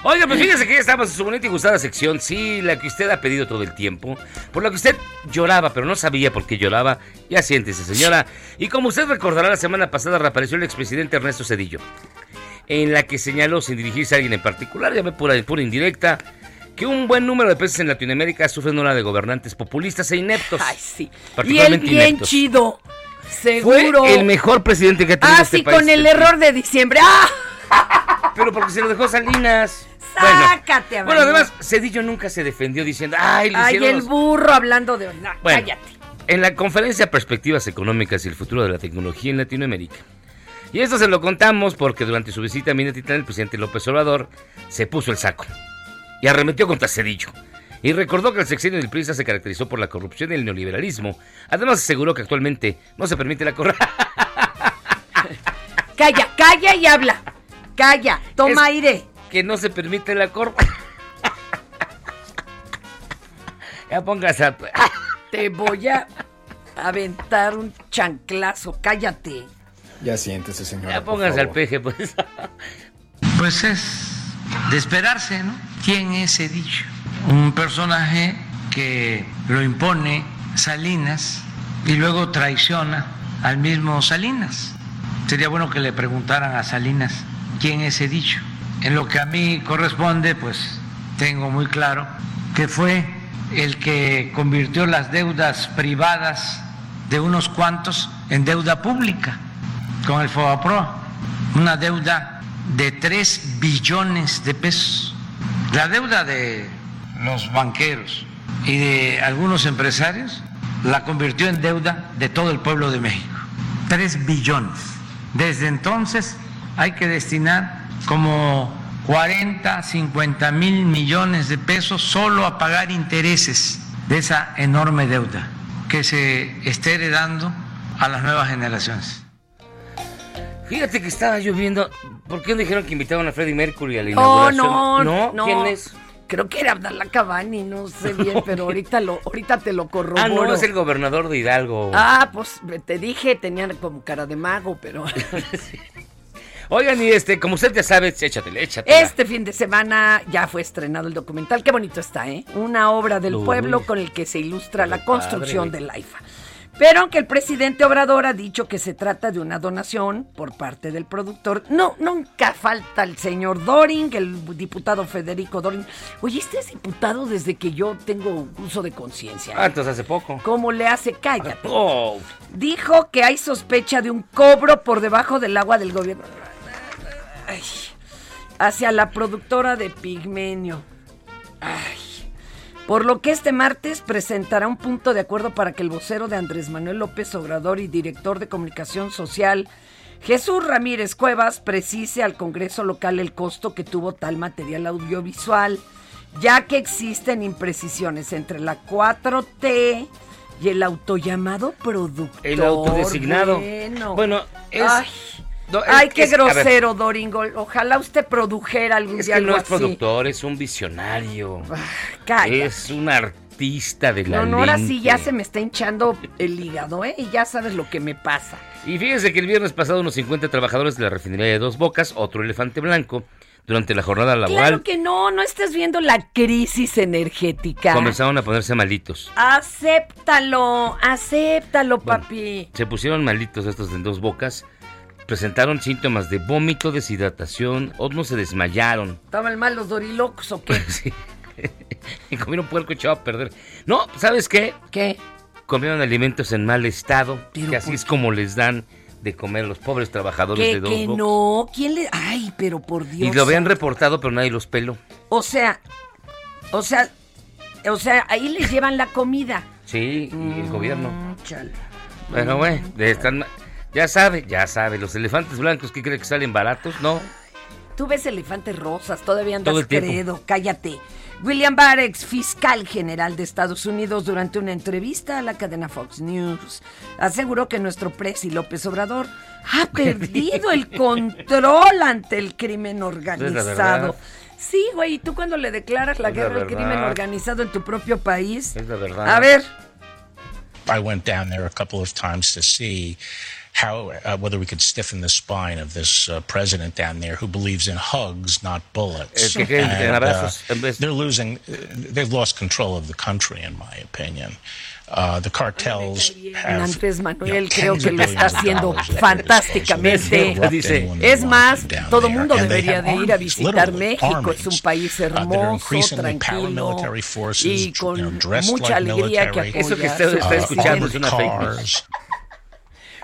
[SPEAKER 1] Oiga, pues fíjese que ya estamos en su bonita y gustada sección, sí, la que usted ha pedido todo el tiempo, por la que usted lloraba, pero no sabía por qué lloraba. Ya siéntese, señora. Y como usted recordará, la semana pasada reapareció el expresidente Ernesto Cedillo, en la que señaló, sin dirigirse a alguien en particular, ya me pura, pura indirecta, que un buen número de países en Latinoamérica sufren una de gobernantes populistas e ineptos.
[SPEAKER 2] Ay, sí. Y él bien
[SPEAKER 1] ineptos.
[SPEAKER 2] chido.
[SPEAKER 1] Fue
[SPEAKER 2] Seguro.
[SPEAKER 1] el mejor presidente que ha tenido
[SPEAKER 2] Ah,
[SPEAKER 1] este
[SPEAKER 2] sí,
[SPEAKER 1] país.
[SPEAKER 2] con el error de diciembre. ¡Ah!
[SPEAKER 1] Pero porque se lo dejó Salinas.
[SPEAKER 2] Sácate
[SPEAKER 1] Bueno,
[SPEAKER 2] bailar.
[SPEAKER 1] además, Cedillo nunca se defendió diciendo, ay, le
[SPEAKER 2] Ay,
[SPEAKER 1] hicieron
[SPEAKER 2] el
[SPEAKER 1] los-
[SPEAKER 2] burro hablando de. No,
[SPEAKER 1] Bueno,
[SPEAKER 2] cállate.
[SPEAKER 1] en la conferencia Perspectivas Económicas y el Futuro de la Tecnología en Latinoamérica. Y esto se lo contamos porque durante su visita a Minatitlán, el presidente López Obrador se puso el saco y arremetió contra Cedillo. Y recordó que el sexenio del PRI se caracterizó por la corrupción y el neoliberalismo. Además aseguró que actualmente no se permite la corrupción.
[SPEAKER 2] Calla, calla y habla. Calla, toma
[SPEAKER 1] Es-
[SPEAKER 2] aire.
[SPEAKER 1] Que no se permite la corrupción. ya póngase a...
[SPEAKER 2] Te voy a aventar un chanclazo. Cállate.
[SPEAKER 11] Ya siéntese, señora.
[SPEAKER 1] Ya póngase al peje, pues.
[SPEAKER 12] Pues es de esperarse, ¿no? ¿Quién es Cedillo? Un personaje que lo impone Salinas y luego traiciona al mismo Salinas. Sería bueno que le preguntaran a Salinas quién es Cedillo. En lo que a mí corresponde, pues tengo muy claro que fue el que convirtió las deudas privadas de unos cuantos en deuda pública con el FOBAPRO, una deuda de 3 billones de pesos. La deuda de los banqueros y de algunos empresarios la convirtió en deuda de todo el pueblo de México. 3 billones. Desde entonces hay que destinar como 40, 50 mil millones de pesos solo a pagar intereses de esa enorme deuda que se esté heredando a las nuevas generaciones.
[SPEAKER 1] Fíjate que estaba lloviendo. ¿Por qué no dijeron que invitaban a Freddie Mercury a la
[SPEAKER 2] Oh,
[SPEAKER 1] inauguración?
[SPEAKER 2] no, no.
[SPEAKER 1] ¿Quién es?
[SPEAKER 2] Creo que era Abdalá Cavani, no sé bien, pero ahorita lo, ahorita te lo corroboro.
[SPEAKER 1] Ah, no, es el gobernador de Hidalgo.
[SPEAKER 2] Ah, pues te dije, tenían como cara de mago, pero
[SPEAKER 1] Oigan, y este, como usted ya sabe, échatele, échatele.
[SPEAKER 2] este fin de semana ya fue estrenado el documental. Qué bonito está, ¿eh? Una obra del
[SPEAKER 1] Uy.
[SPEAKER 2] pueblo con el que se ilustra la construcción del AIFA. Pero aunque el presidente Obrador ha dicho que se trata de una donación por parte del productor, no, nunca falta el señor Doring, el diputado Federico Doring. Oye, este es diputado desde que yo tengo uso de conciencia.
[SPEAKER 1] Ah, entonces hace poco.
[SPEAKER 2] ¿Cómo le hace? Cállate.
[SPEAKER 1] Oh,
[SPEAKER 2] Dijo que hay sospecha de un cobro por debajo del agua del gobierno. Ay, hacia la productora de Pigmenio. Ay. Por lo que este martes presentará un punto de acuerdo para que el vocero de Andrés Manuel López Obrador y director de comunicación social, Jesús Ramírez Cuevas, precise al Congreso local el costo que tuvo tal material audiovisual, ya que existen imprecisiones entre la 4T y el autollamado productor.
[SPEAKER 1] el autodesignado.
[SPEAKER 2] Bueno,
[SPEAKER 1] Bueno, es.
[SPEAKER 2] Ay.
[SPEAKER 1] es-
[SPEAKER 2] qué
[SPEAKER 1] es-
[SPEAKER 2] grosero, Doringo. Ojalá usted produjera algún
[SPEAKER 1] Es
[SPEAKER 2] día
[SPEAKER 1] que
[SPEAKER 2] algo
[SPEAKER 1] no es
[SPEAKER 2] así.
[SPEAKER 1] productor, es un visionario.
[SPEAKER 2] cállate.
[SPEAKER 1] Es un artista de la
[SPEAKER 2] No, no, ahora sí ya se me está hinchando el hígado, ¿eh? Y ya sabes lo que me pasa.
[SPEAKER 1] Y fíjense que el viernes pasado unos 50 trabajadores de la refinería de Dos Bocas, otro elefante blanco, durante la jornada
[SPEAKER 2] Claro
[SPEAKER 1] laboral,
[SPEAKER 2] que no, no estás viendo la crisis energética.
[SPEAKER 1] comenzaron a ponerse malitos.
[SPEAKER 2] Acéptalo, acéptalo,
[SPEAKER 1] Bueno.
[SPEAKER 2] papi.
[SPEAKER 1] Se pusieron malitos estos de Dos Bocas, presentaron síntomas de vómito, deshidratación, otros se desmayaron.
[SPEAKER 2] ¿Estaban mal los dorilocos o qué?
[SPEAKER 1] Sí. y comieron puerco echado a perder. No, ¿sabes qué?
[SPEAKER 2] ¿Qué?
[SPEAKER 1] Comieron alimentos en mal estado,
[SPEAKER 2] Pero
[SPEAKER 1] que así
[SPEAKER 2] ¿por
[SPEAKER 1] es como les dan de comer a los pobres trabajadores de Dos
[SPEAKER 2] que
[SPEAKER 1] Bocas.
[SPEAKER 2] no, ¿quién le...? Ay, pero por Dios.
[SPEAKER 1] Y lo habían reportado, pero nadie los peló.
[SPEAKER 2] O sea, o sea, o sea, ahí les llevan la comida.
[SPEAKER 1] Sí, y el gobierno.
[SPEAKER 2] Mm, chale.
[SPEAKER 1] Bueno, güey, de- están- ya sabe, ya sabe, los elefantes blancos que creen que salen baratos, no.
[SPEAKER 2] tú ves elefantes rosas, todavía andas
[SPEAKER 1] Todo el
[SPEAKER 2] credo, cállate. William Barr, ex fiscal general de Estados Unidos, durante una entrevista a la cadena Fox News, aseguró que nuestro presi López Obrador ha perdido el control ante el crimen organizado. Sí, güey, ¿y tú cuando le declaras la
[SPEAKER 1] Es la
[SPEAKER 2] guerra al crimen organizado en tu propio país?
[SPEAKER 1] Es la verdad.
[SPEAKER 2] A ver,
[SPEAKER 13] I went down there a couple of times to see how uh, whether we could stiffen the spine of this uh, president down there who believes in hugs, not bullets.
[SPEAKER 1] Que creen en
[SPEAKER 13] And, uh, they're losing. uh, They've lost control of the country, in my opinion. Uh, the cartels have.
[SPEAKER 2] Andrés Manuel
[SPEAKER 13] you know,
[SPEAKER 2] creo
[SPEAKER 13] tens
[SPEAKER 2] que
[SPEAKER 13] of
[SPEAKER 2] lo está
[SPEAKER 13] billions of
[SPEAKER 2] haciendo
[SPEAKER 13] dollars that they're
[SPEAKER 2] fantásticamente.
[SPEAKER 13] erupting
[SPEAKER 2] Dice,
[SPEAKER 13] when
[SPEAKER 2] es más, todo
[SPEAKER 13] there.
[SPEAKER 2] mundo debería de ir a visitar México. Es un país
[SPEAKER 13] uh, that are
[SPEAKER 2] hermoso, tranquilo y con
[SPEAKER 13] you know, dressed
[SPEAKER 2] mucha alegría que
[SPEAKER 13] military.
[SPEAKER 2] apoya
[SPEAKER 1] Eso que usted
[SPEAKER 2] su
[SPEAKER 1] está escuchando es una fake news.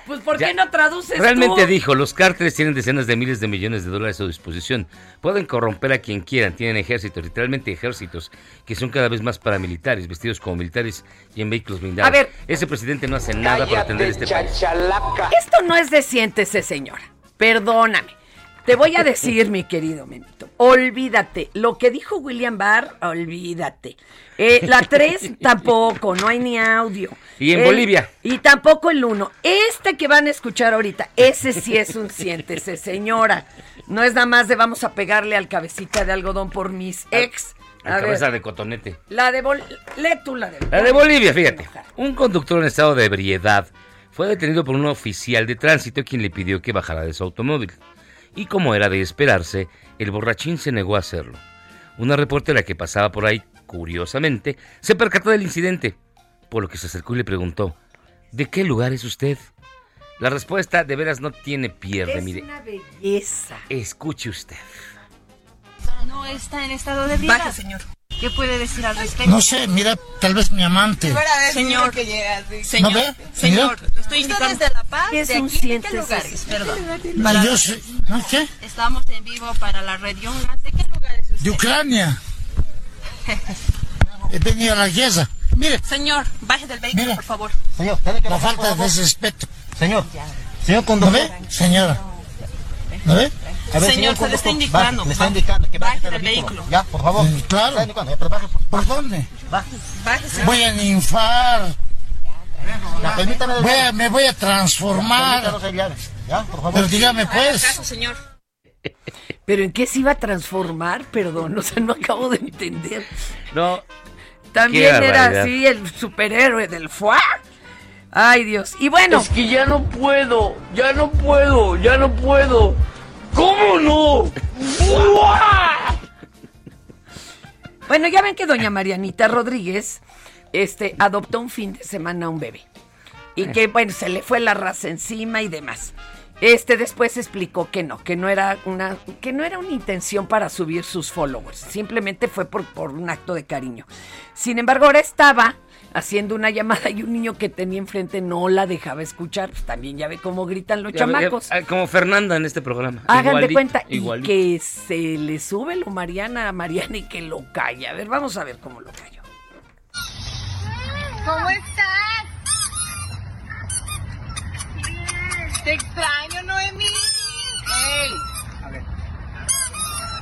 [SPEAKER 2] Pues ¿por qué no traduces
[SPEAKER 1] Realmente
[SPEAKER 2] tú?
[SPEAKER 1] dijo, los cárteles tienen decenas de miles de millones de dólares a su disposición. Pueden corromper a quien quieran, tienen ejércitos, literalmente ejércitos, que son cada vez más paramilitares, vestidos como militares y en vehículos blindados.
[SPEAKER 2] A ver.
[SPEAKER 1] Ese presidente no hace nada para atender este país.
[SPEAKER 2] Esto no es de siéntese, señora. Perdóname. Te voy a decir, mi querido Memito, olvídate. Lo que dijo William Barr, olvídate. Eh, la 3 tampoco, no hay ni audio.
[SPEAKER 1] Y en
[SPEAKER 2] El-
[SPEAKER 1] Bolivia.
[SPEAKER 2] Y tampoco el 1. Este que van a escuchar ahorita, ese sí es un siéntese, señora. No es nada más de vamos a pegarle al cabecita de algodón por mis ex.
[SPEAKER 1] La cabeza
[SPEAKER 2] ver,
[SPEAKER 1] de cotonete.
[SPEAKER 2] la de Bol... Lee tú la de
[SPEAKER 1] La de Bolivia, fíjate. Un conductor en estado de ebriedad fue detenido por un oficial de tránsito quien le pidió que bajara de su automóvil. Y como era de esperarse, el borrachín se negó a hacerlo. Una reportera que pasaba por ahí, curiosamente, se percató del incidente, por lo que se acercó y le preguntó, ¿de qué lugar es usted? La respuesta de veras no tiene pierde,
[SPEAKER 2] Es
[SPEAKER 1] mire.
[SPEAKER 2] una belleza.
[SPEAKER 1] Escuche usted.
[SPEAKER 14] No está en estado de ebriedad. señor. ¿Qué puede decir al respecto?
[SPEAKER 15] No sé, mira, tal vez mi amante.
[SPEAKER 14] Señor,
[SPEAKER 15] ¿No
[SPEAKER 14] señor,
[SPEAKER 15] ve?
[SPEAKER 14] señor, lo estoy indicando. desde La Paz,
[SPEAKER 2] Es
[SPEAKER 14] de
[SPEAKER 2] un
[SPEAKER 14] aquí, ¿de
[SPEAKER 2] siéntese.
[SPEAKER 14] qué lugares? Perdón.
[SPEAKER 15] No,
[SPEAKER 14] Para-
[SPEAKER 15] yo sé, ¿no qué?
[SPEAKER 14] Estamos en vivo para la red Yunas. ¿De qué lugar es usted?
[SPEAKER 15] De Ucrania. He venido a la guerra. Mire,
[SPEAKER 14] Señor, baje del vehículo,
[SPEAKER 15] Mira.
[SPEAKER 14] por favor.
[SPEAKER 15] señor, la falta de respeto. Señor, señor conductor. ¿No ve? Señora. ¿No ve?
[SPEAKER 14] Señor, se le está indicando.
[SPEAKER 15] le está indicando que
[SPEAKER 14] baje del vehículo.
[SPEAKER 15] Ya, por favor. claro. ¿Por dónde?
[SPEAKER 14] Baje, señor.
[SPEAKER 15] Voy a ninfar. Voy a- me voy a transformar. Pero dígame
[SPEAKER 14] Haga
[SPEAKER 15] pues.
[SPEAKER 14] caso, señor.
[SPEAKER 2] ¿Pero en qué se iba a transformar? Perdón, o sea, no acabo de entender.
[SPEAKER 1] No,
[SPEAKER 2] También era así el superhéroe del FUA. Ay, Dios. Y bueno.
[SPEAKER 16] Es que ya no puedo, ya no puedo, ya no puedo. ¿Cómo no? ¡Buah!
[SPEAKER 2] Bueno, ya ven que doña Marianita Rodríguez este, adoptó un fin de semana a un bebé. Y que, bueno, se le fue la raza encima y demás. Este después explicó que no, que no era una, que no era una intención para subir sus followers. Simplemente fue por, por un acto de cariño. Sin embargo, ahora estaba haciendo una llamada y un niño que tenía enfrente no la dejaba escuchar. Pues también ya ve cómo gritan los
[SPEAKER 1] Ya ve- ya-
[SPEAKER 2] chamacos.
[SPEAKER 1] como Fernanda en este programa.
[SPEAKER 2] Hagan de cuenta
[SPEAKER 1] igualito.
[SPEAKER 2] y que se le sube lo Mariana a Mariana y que lo calla. A ver, vamos a ver cómo lo cayó.
[SPEAKER 14] ¿Cómo estás? Te extraño, Noemí. Ey.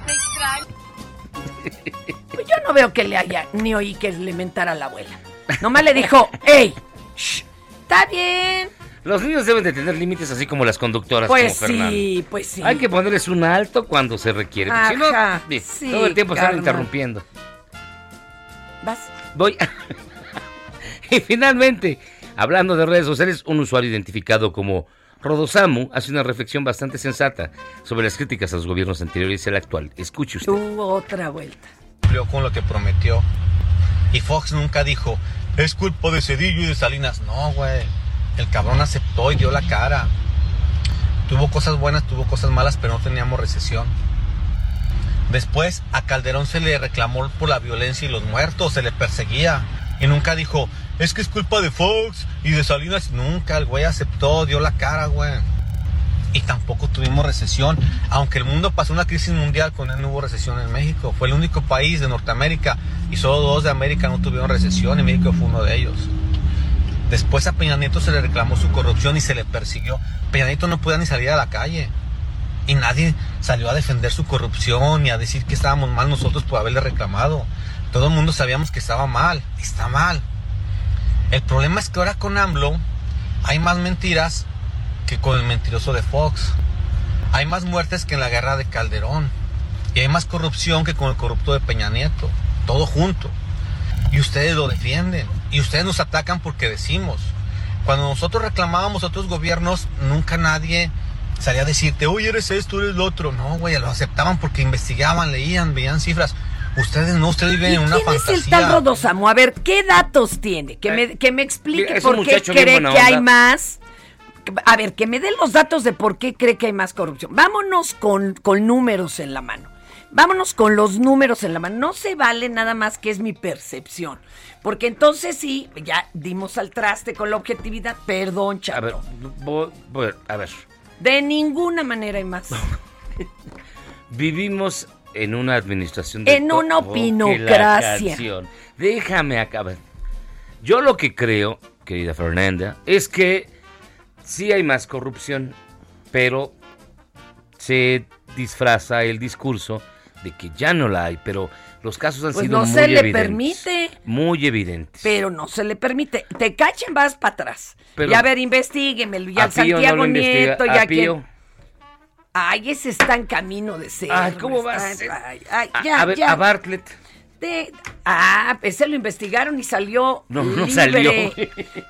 [SPEAKER 14] Te extraño.
[SPEAKER 2] Pues yo no veo que le haya ni oí que le mentara a la abuela. Nomás le dijo, ¡Ey! shh, ¡Está bien!
[SPEAKER 1] Los niños deben de tener límites así como las conductoras
[SPEAKER 2] Pues
[SPEAKER 1] como Fernanda.
[SPEAKER 2] sí, pues sí.
[SPEAKER 1] Hay que ponerles un alto cuando se requiere. Si no, sí, todo el tiempo están interrumpiendo.
[SPEAKER 2] ¿Vas?
[SPEAKER 1] Voy. y finalmente, hablando de redes sociales, un usuario identificado como Rodosamu hace una reflexión bastante sensata sobre las críticas a los gobiernos anteriores y al actual. Escuche usted.
[SPEAKER 2] Tuvo otra vuelta.
[SPEAKER 17] cumplió con lo que prometió. Y Fox nunca dijo, es culpa de Cedillo y de Salinas. No, güey. El cabrón aceptó y dio la cara. Tuvo cosas buenas, tuvo cosas malas, pero no teníamos recesión. Después a Calderón se le reclamó por la violencia y los muertos, se le perseguía. Y nunca dijo, es que es culpa de Fox y de Salinas. Nunca, el güey aceptó, dio la cara, güey. Y tampoco tuvimos recesión. Aunque el mundo pasó una crisis mundial, con él no hubo recesión en México. Fue el único país de Norteamérica y solo dos de América no tuvieron recesión y México fue uno de ellos. Después a Peña Nieto se le reclamó su corrupción y se le persiguió. Peña Nieto no podía ni salir a la calle. Y nadie salió a defender su corrupción y a decir que estábamos mal nosotros por haberle reclamado. Todo el mundo sabíamos que estaba mal, está mal. El problema es que ahora con AMLO hay más mentiras que con el mentiroso de Fox. Hay más muertes que en la guerra de Calderón. Y hay más corrupción que con el corrupto de Peña Nieto. Todo junto. Y ustedes lo defienden. Y ustedes nos atacan porque decimos. Cuando nosotros reclamábamos a otros gobiernos, nunca nadie salía a decirte, oye, eres esto, eres lo otro. No, güey, lo aceptaban porque investigaban, leían, veían cifras. Ustedes no, ustedes viven
[SPEAKER 2] ¿Y
[SPEAKER 17] en una
[SPEAKER 2] quién
[SPEAKER 17] fantasía.
[SPEAKER 2] es el tal Rodosamo? A ver, ¿qué datos tiene? Que me, que me explique por qué cree que hay más. A ver, que me dé los datos de por qué cree que hay más corrupción. Vámonos con, con números en la mano. Vámonos con los números en la mano. No se vale nada más que es mi percepción. Porque entonces sí, ya dimos al traste con la objetividad. Perdón, chato.
[SPEAKER 1] A ver, voy- voy- a ver.
[SPEAKER 2] De ninguna manera hay más.
[SPEAKER 1] Vivimos en una administración de
[SPEAKER 2] En una
[SPEAKER 1] Oh,
[SPEAKER 2] opinocracia.
[SPEAKER 1] Déjame acabar. Yo lo que creo, querida Fernanda, es que sí hay más corrupción, pero se disfraza el discurso de que ya no la hay, pero los casos han
[SPEAKER 2] Pues
[SPEAKER 1] sido
[SPEAKER 2] no
[SPEAKER 1] muy
[SPEAKER 2] se le
[SPEAKER 1] evidentes.
[SPEAKER 2] permite.
[SPEAKER 1] Muy evidentes.
[SPEAKER 2] Pero no se le permite. Te cachen, vas para atrás.
[SPEAKER 1] Pero-
[SPEAKER 2] y a ver, investiguenmelo. Y
[SPEAKER 1] A
[SPEAKER 2] al
[SPEAKER 1] no
[SPEAKER 2] Santiago
[SPEAKER 1] lo investiga,
[SPEAKER 2] Nieto,
[SPEAKER 1] a
[SPEAKER 2] ya
[SPEAKER 1] Pío.
[SPEAKER 2] que. Ay, ese está en camino de ser.
[SPEAKER 1] Ay, ¿cómo va a
[SPEAKER 2] está-
[SPEAKER 1] ser?
[SPEAKER 2] Ay, ay,
[SPEAKER 1] A-
[SPEAKER 2] ya,
[SPEAKER 1] a ver,
[SPEAKER 2] ya.
[SPEAKER 1] a Bartlett.
[SPEAKER 2] De- ah, ese lo investigaron y salió.
[SPEAKER 1] No, no salió.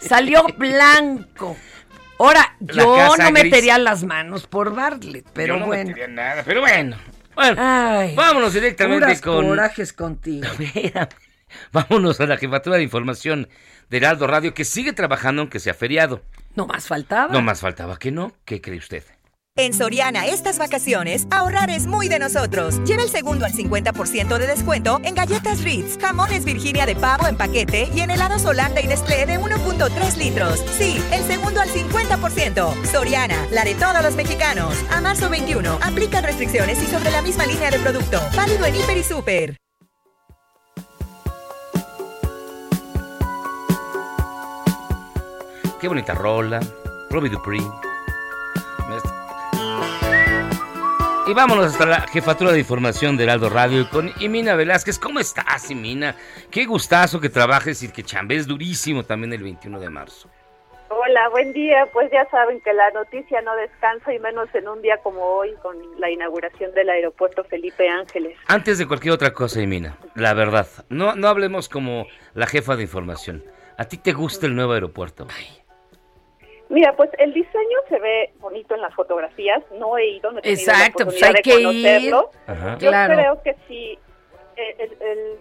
[SPEAKER 2] Salió blanco. Ahora,
[SPEAKER 1] La
[SPEAKER 2] yo no
[SPEAKER 1] gris.
[SPEAKER 2] metería las manos por Bartlett, pero
[SPEAKER 1] Yo no
[SPEAKER 2] bueno.
[SPEAKER 1] metería nada, pero bueno. Bueno,
[SPEAKER 2] Ay,
[SPEAKER 1] vámonos directamente con.
[SPEAKER 2] corajes contigo.
[SPEAKER 1] Vámonos a la jefatura de información de Heraldo Radio, que sigue trabajando aunque sea feriado.
[SPEAKER 2] No más faltaba.
[SPEAKER 1] No más faltaba que no. ¿Qué cree usted?
[SPEAKER 10] En Soriana estas vacaciones, ahorrar es muy de nosotros. Lleva el segundo al 50% de descuento en galletas Ritz, jamones Virginia de pavo en paquete y en helados Holanda y Nestlé de 1.3 litros. Sí, el segundo al 50%. Soriana, la de todos los mexicanos. A marzo 21, aplica restricciones y sobre la misma línea de producto. Válido en Hiper y Super.
[SPEAKER 1] Qué bonita rola. Robbie Dupree. Y vámonos hasta la jefatura de información de Heraldo Radio con Imina Velázquez. ¿Cómo estás, Imina? Qué gustazo que trabajes y que chambes durísimo también el 21 de marzo.
[SPEAKER 18] Hola, buen día. Pues ya saben que la noticia no descansa y menos en un día como hoy con la inauguración del aeropuerto Felipe Ángeles.
[SPEAKER 1] Antes de cualquier otra cosa, Imina, la verdad, no, no hablemos como la jefa de información. ¿A ti te gusta el nuevo aeropuerto?
[SPEAKER 18] Mira, pues el diseño se ve bonito en las fotografías. No he ido, no he tenido
[SPEAKER 2] Exacto,
[SPEAKER 18] la
[SPEAKER 2] pues
[SPEAKER 18] oportunidad
[SPEAKER 2] hay
[SPEAKER 18] de
[SPEAKER 2] que ir.
[SPEAKER 18] conocerlo.
[SPEAKER 1] Ajá.
[SPEAKER 18] Yo
[SPEAKER 2] Claro.
[SPEAKER 18] creo que sí, eh, el, el-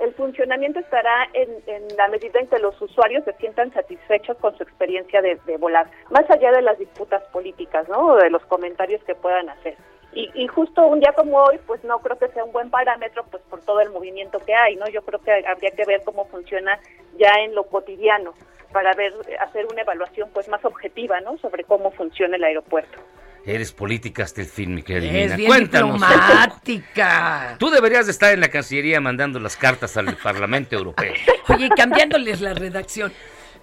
[SPEAKER 18] el funcionamiento estará en, en la medida en que los usuarios se sientan satisfechos con su experiencia de, de volar, más allá de las disputas políticas, ¿no? O de los comentarios que puedan hacer. Y, y justo un día como hoy, pues no creo que sea un buen parámetro, pues por todo el movimiento que hay, ¿no? Yo creo que habría que ver cómo funciona ya en lo cotidiano para ver hacer una evaluación pues más objetiva, ¿no? Sobre cómo funciona el aeropuerto.
[SPEAKER 1] Eres política hasta el fin, mi querida
[SPEAKER 2] Es
[SPEAKER 1] Imina.
[SPEAKER 2] bien
[SPEAKER 1] Cuéntanos.
[SPEAKER 2] diplomática.
[SPEAKER 1] Tú deberías de estar en la Cancillería mandando las cartas al Parlamento Europeo.
[SPEAKER 2] Oye, cambiándoles la redacción,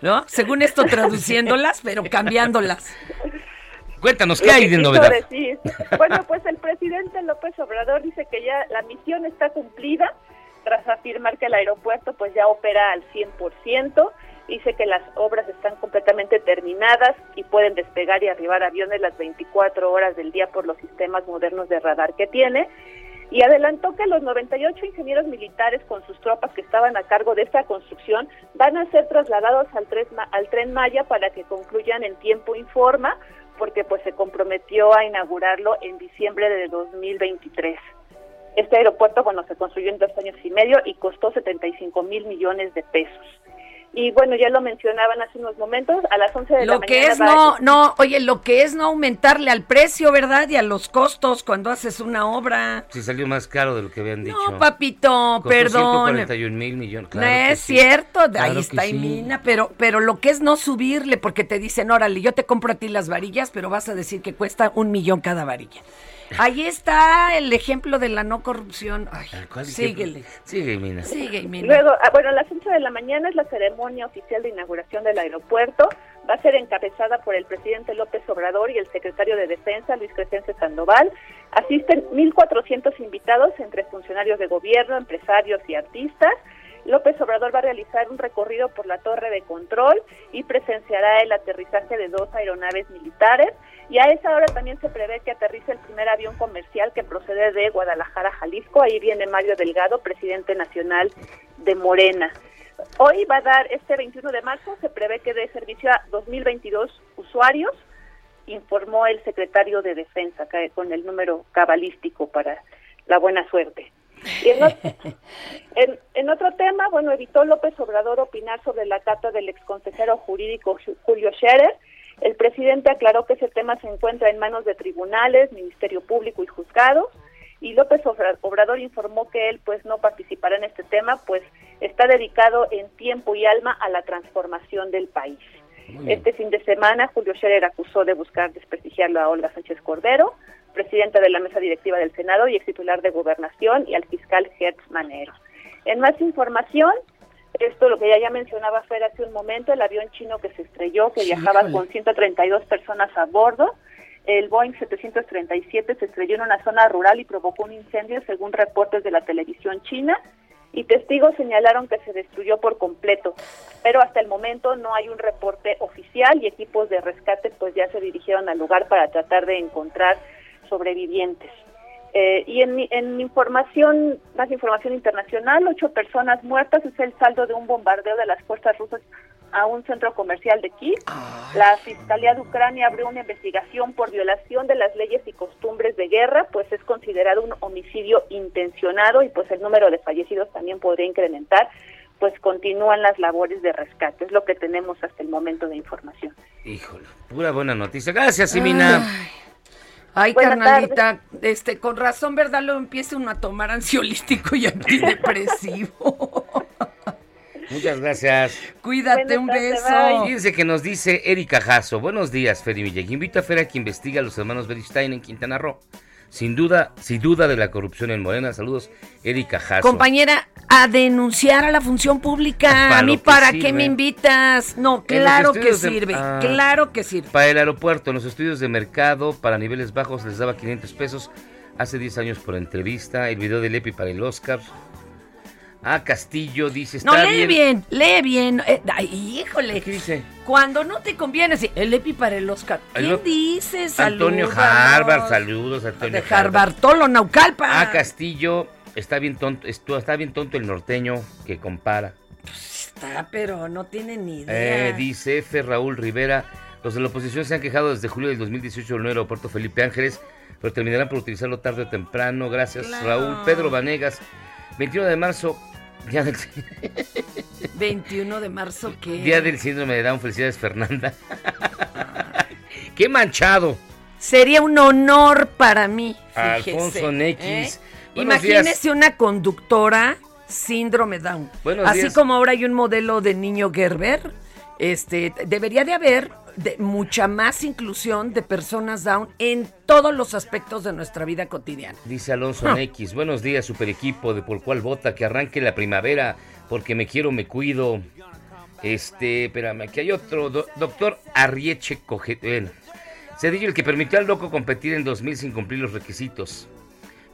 [SPEAKER 2] ¿no? Según esto, traduciéndolas, pero cambiándolas.
[SPEAKER 1] Cuéntanos, ¿qué hay de novedad?
[SPEAKER 18] decir. Bueno, pues el presidente López Obrador dice que ya la misión está cumplida tras afirmar que el aeropuerto pues ya opera al 100%, dice que las obras están completamente terminadas y pueden despegar y arribar aviones las 24 horas del día por los sistemas modernos de radar que tiene. Y adelantó que los 98 ingenieros militares con sus tropas que estaban a cargo de esta construcción van a ser trasladados al, tres al tren Maya para que concluyan en tiempo informa, porque pues se comprometió a inaugurarlo en diciembre de 2023. Este aeropuerto, bueno, se construyó en dos años y medio y costó 75 mil millones de pesos. Y bueno, ya lo mencionaban hace unos momentos, a las 11 de la
[SPEAKER 2] Lo
[SPEAKER 18] mañana...
[SPEAKER 2] que es no, no, oye, lo que es no aumentarle al precio, ¿verdad? Y a los costos cuando haces una obra.
[SPEAKER 1] Si salió más caro de lo que habían dicho.
[SPEAKER 2] No, papito,
[SPEAKER 1] Costó
[SPEAKER 2] perdón.
[SPEAKER 1] 141 mil millones.
[SPEAKER 2] no
[SPEAKER 1] claro que
[SPEAKER 2] es
[SPEAKER 1] sí.
[SPEAKER 2] cierto, de
[SPEAKER 1] Claro
[SPEAKER 2] ahí está
[SPEAKER 1] sí.
[SPEAKER 2] Imina, pero, pero lo que es no subirle, porque te dicen, órale, yo te compro a ti las varillas, pero vas a decir que cuesta un millón cada varilla. Ahí está el ejemplo de la no corrupción. Ay,
[SPEAKER 1] ¿Cuál
[SPEAKER 2] síguele.
[SPEAKER 1] ejemplo? Sigue, Mina.
[SPEAKER 2] Sigue, Imina.
[SPEAKER 18] Luego, ah, bueno, a las 11 de la mañana es la ceremonia ceremonia oficial de inauguración del aeropuerto va a ser encabezada por el presidente López Obrador y el secretario de Defensa, Luis Crescencio Sandoval. Asisten 1.400 invitados entre funcionarios de gobierno, empresarios y artistas. López Obrador va a realizar un recorrido por la torre de control y presenciará el aterrizaje de dos aeronaves militares. Y a esa hora también se prevé que aterrice el primer avión comercial que procede de Guadalajara, Jalisco. Ahí viene Mario Delgado, presidente nacional de Morena. Hoy va a dar, este 21 de marzo, se prevé que dé servicio a 2022 usuarios, informó el secretario de Defensa, con el número cabalístico para la buena suerte. Y en, ot- en- en otro tema, bueno, evitó López Obrador opinar sobre la cata del exconsejero jurídico Ju- Julio Scherer. El presidente aclaró que ese tema se encuentra en manos de tribunales, Ministerio Público y juzgados. Y López Obra- Obrador informó que él pues no participará en este tema, pues está dedicado en tiempo y alma a la transformación del país. Este fin de semana, Julio Scherer acusó de buscar desprestigiarlo a Olga Sánchez Cordero, presidenta de la mesa directiva del Senado y ex titular de Gobernación, y al fiscal Gertz Manero. En más información, esto lo que ya, ya mencionaba Fer hace un momento, el avión chino que se estrelló, que
[SPEAKER 19] Sí,
[SPEAKER 18] viajaba
[SPEAKER 19] híjole.
[SPEAKER 18] con 132 personas a bordo, el Boeing 737 se estrelló en una zona rural y provocó un incendio, según reportes de la televisión china, y testigos señalaron que se destruyó por completo, pero hasta el momento no hay un reporte oficial y equipos de rescate pues ya se dirigieron al lugar para tratar de encontrar sobrevivientes. Eh, y en, en información, más información internacional, ocho personas muertas es el saldo de un bombardeo de las fuerzas rusas a un centro comercial de Kiev. La Fiscalía de Ucrania abrió una investigación por violación de las leyes y costumbres de guerra, pues es considerado un homicidio intencionado y pues el número de fallecidos también podría incrementar, pues continúan las labores de rescate. Es lo que tenemos hasta el momento de información.
[SPEAKER 1] Híjole, pura buena noticia. Gracias, Simina.
[SPEAKER 2] Ay,
[SPEAKER 18] Buenas
[SPEAKER 2] carnalita, este, con razón, ¿verdad? Lo empieza uno a tomar ansiolítico y antidepresivo.
[SPEAKER 1] Muchas gracias.
[SPEAKER 2] Cuídate, un
[SPEAKER 18] Buenas
[SPEAKER 2] beso.
[SPEAKER 1] Fíjense que nos dice Erika Jasso. Buenos días, Feri Millet. Invito a Fer a que investiga a los hermanos Beristain en Quintana Roo. Sin duda, sin duda de la corrupción en Morena. Saludos, Erika Jasso.
[SPEAKER 2] Compañera, a denunciar a la función pública. A mí, ¿para
[SPEAKER 1] sirve.
[SPEAKER 2] qué me invitas? No, claro que
[SPEAKER 1] de-
[SPEAKER 2] sirve.
[SPEAKER 1] ah.
[SPEAKER 2] Claro que sirve.
[SPEAKER 1] Para el aeropuerto, en los estudios de mercado, para niveles bajos les daba 500 pesos hace 10 años por entrevista. El video del EPI para el Oscar. Ah, Castillo dice,
[SPEAKER 2] No, lee bien, lee bien. Eh, ay, híjole.
[SPEAKER 1] ¿Qué dice?
[SPEAKER 2] Cuando no te conviene, sí, el EPI para el Oscar.
[SPEAKER 1] El
[SPEAKER 2] ¿Quién
[SPEAKER 1] o-
[SPEAKER 2] dice?
[SPEAKER 1] Antonio. Harvard, saludos, Antonio
[SPEAKER 2] De Harvartolo, Naucalpa.
[SPEAKER 1] Ah, Castillo, está bien tonto, está bien tonto el norteño que compara.
[SPEAKER 2] Está, pero no tiene ni idea.
[SPEAKER 1] Eh, dice F. Raúl Rivera, los de la oposición se han quejado desde julio del 2018 del nuevo aeropuerto Felipe Ángeles, pero terminarán por utilizarlo tarde o temprano. Gracias,
[SPEAKER 2] Claro.
[SPEAKER 1] Raúl. Pedro Vanegas, 21 de marzo, día del,
[SPEAKER 2] 21 de marzo, ¿qué?
[SPEAKER 1] día del síndrome de Down. Felicidades, Fernanda. ¡Qué manchado!
[SPEAKER 2] Sería un honor para mí. Fíjese,
[SPEAKER 1] Alfonso
[SPEAKER 2] ¿eh?
[SPEAKER 1] X. Buenos
[SPEAKER 2] Imagínese
[SPEAKER 1] días.
[SPEAKER 2] una conductora síndrome Down.
[SPEAKER 1] Buenos
[SPEAKER 2] Así
[SPEAKER 1] días.
[SPEAKER 2] como ahora hay un modelo de niño Gerber, este, debería de haber de mucha más inclusión de personas Down en todos los aspectos de nuestra vida cotidiana.
[SPEAKER 1] Dice Alonso
[SPEAKER 2] Ah.
[SPEAKER 1] X. Buenos días, super equipo de por cuál vota, que arranque la primavera, porque me quiero, me cuido. Este, espérame, aquí hay otro. do- doctor Arrieche Coge. Bueno. Cedillo, el que permitió al loco competir en 2000 sin cumplir los requisitos.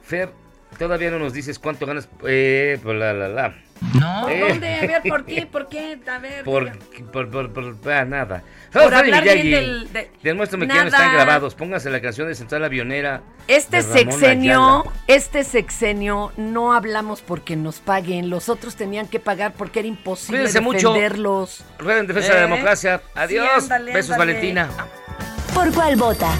[SPEAKER 1] Fer, todavía no nos dices cuánto ganas. Eh, por la, la, la.
[SPEAKER 2] No.
[SPEAKER 1] Eh.
[SPEAKER 2] ¿Dónde? A ver, ¿por qué? ¿Por qué? A ver.
[SPEAKER 1] Por, por, por, por- ah, nada.
[SPEAKER 2] Por hablar
[SPEAKER 1] Miyagi.
[SPEAKER 2] del- de-
[SPEAKER 1] Demuéstrame que ya no están grabados. Pónganse la canción de Central Avionera.
[SPEAKER 2] Este sexenio,
[SPEAKER 1] Ayala.
[SPEAKER 2] este sexenio no hablamos porque nos paguen, los otros tenían que pagar porque era imposible
[SPEAKER 1] Cuídense mucho.
[SPEAKER 2] defenderlos.
[SPEAKER 1] Rueda en defensa de la
[SPEAKER 2] ¿Eh?
[SPEAKER 1] democracia. Adiós.
[SPEAKER 2] Sí, ándale,
[SPEAKER 1] Besos,
[SPEAKER 2] ándale.
[SPEAKER 1] Valentina.
[SPEAKER 6] ¿Por cuál vota?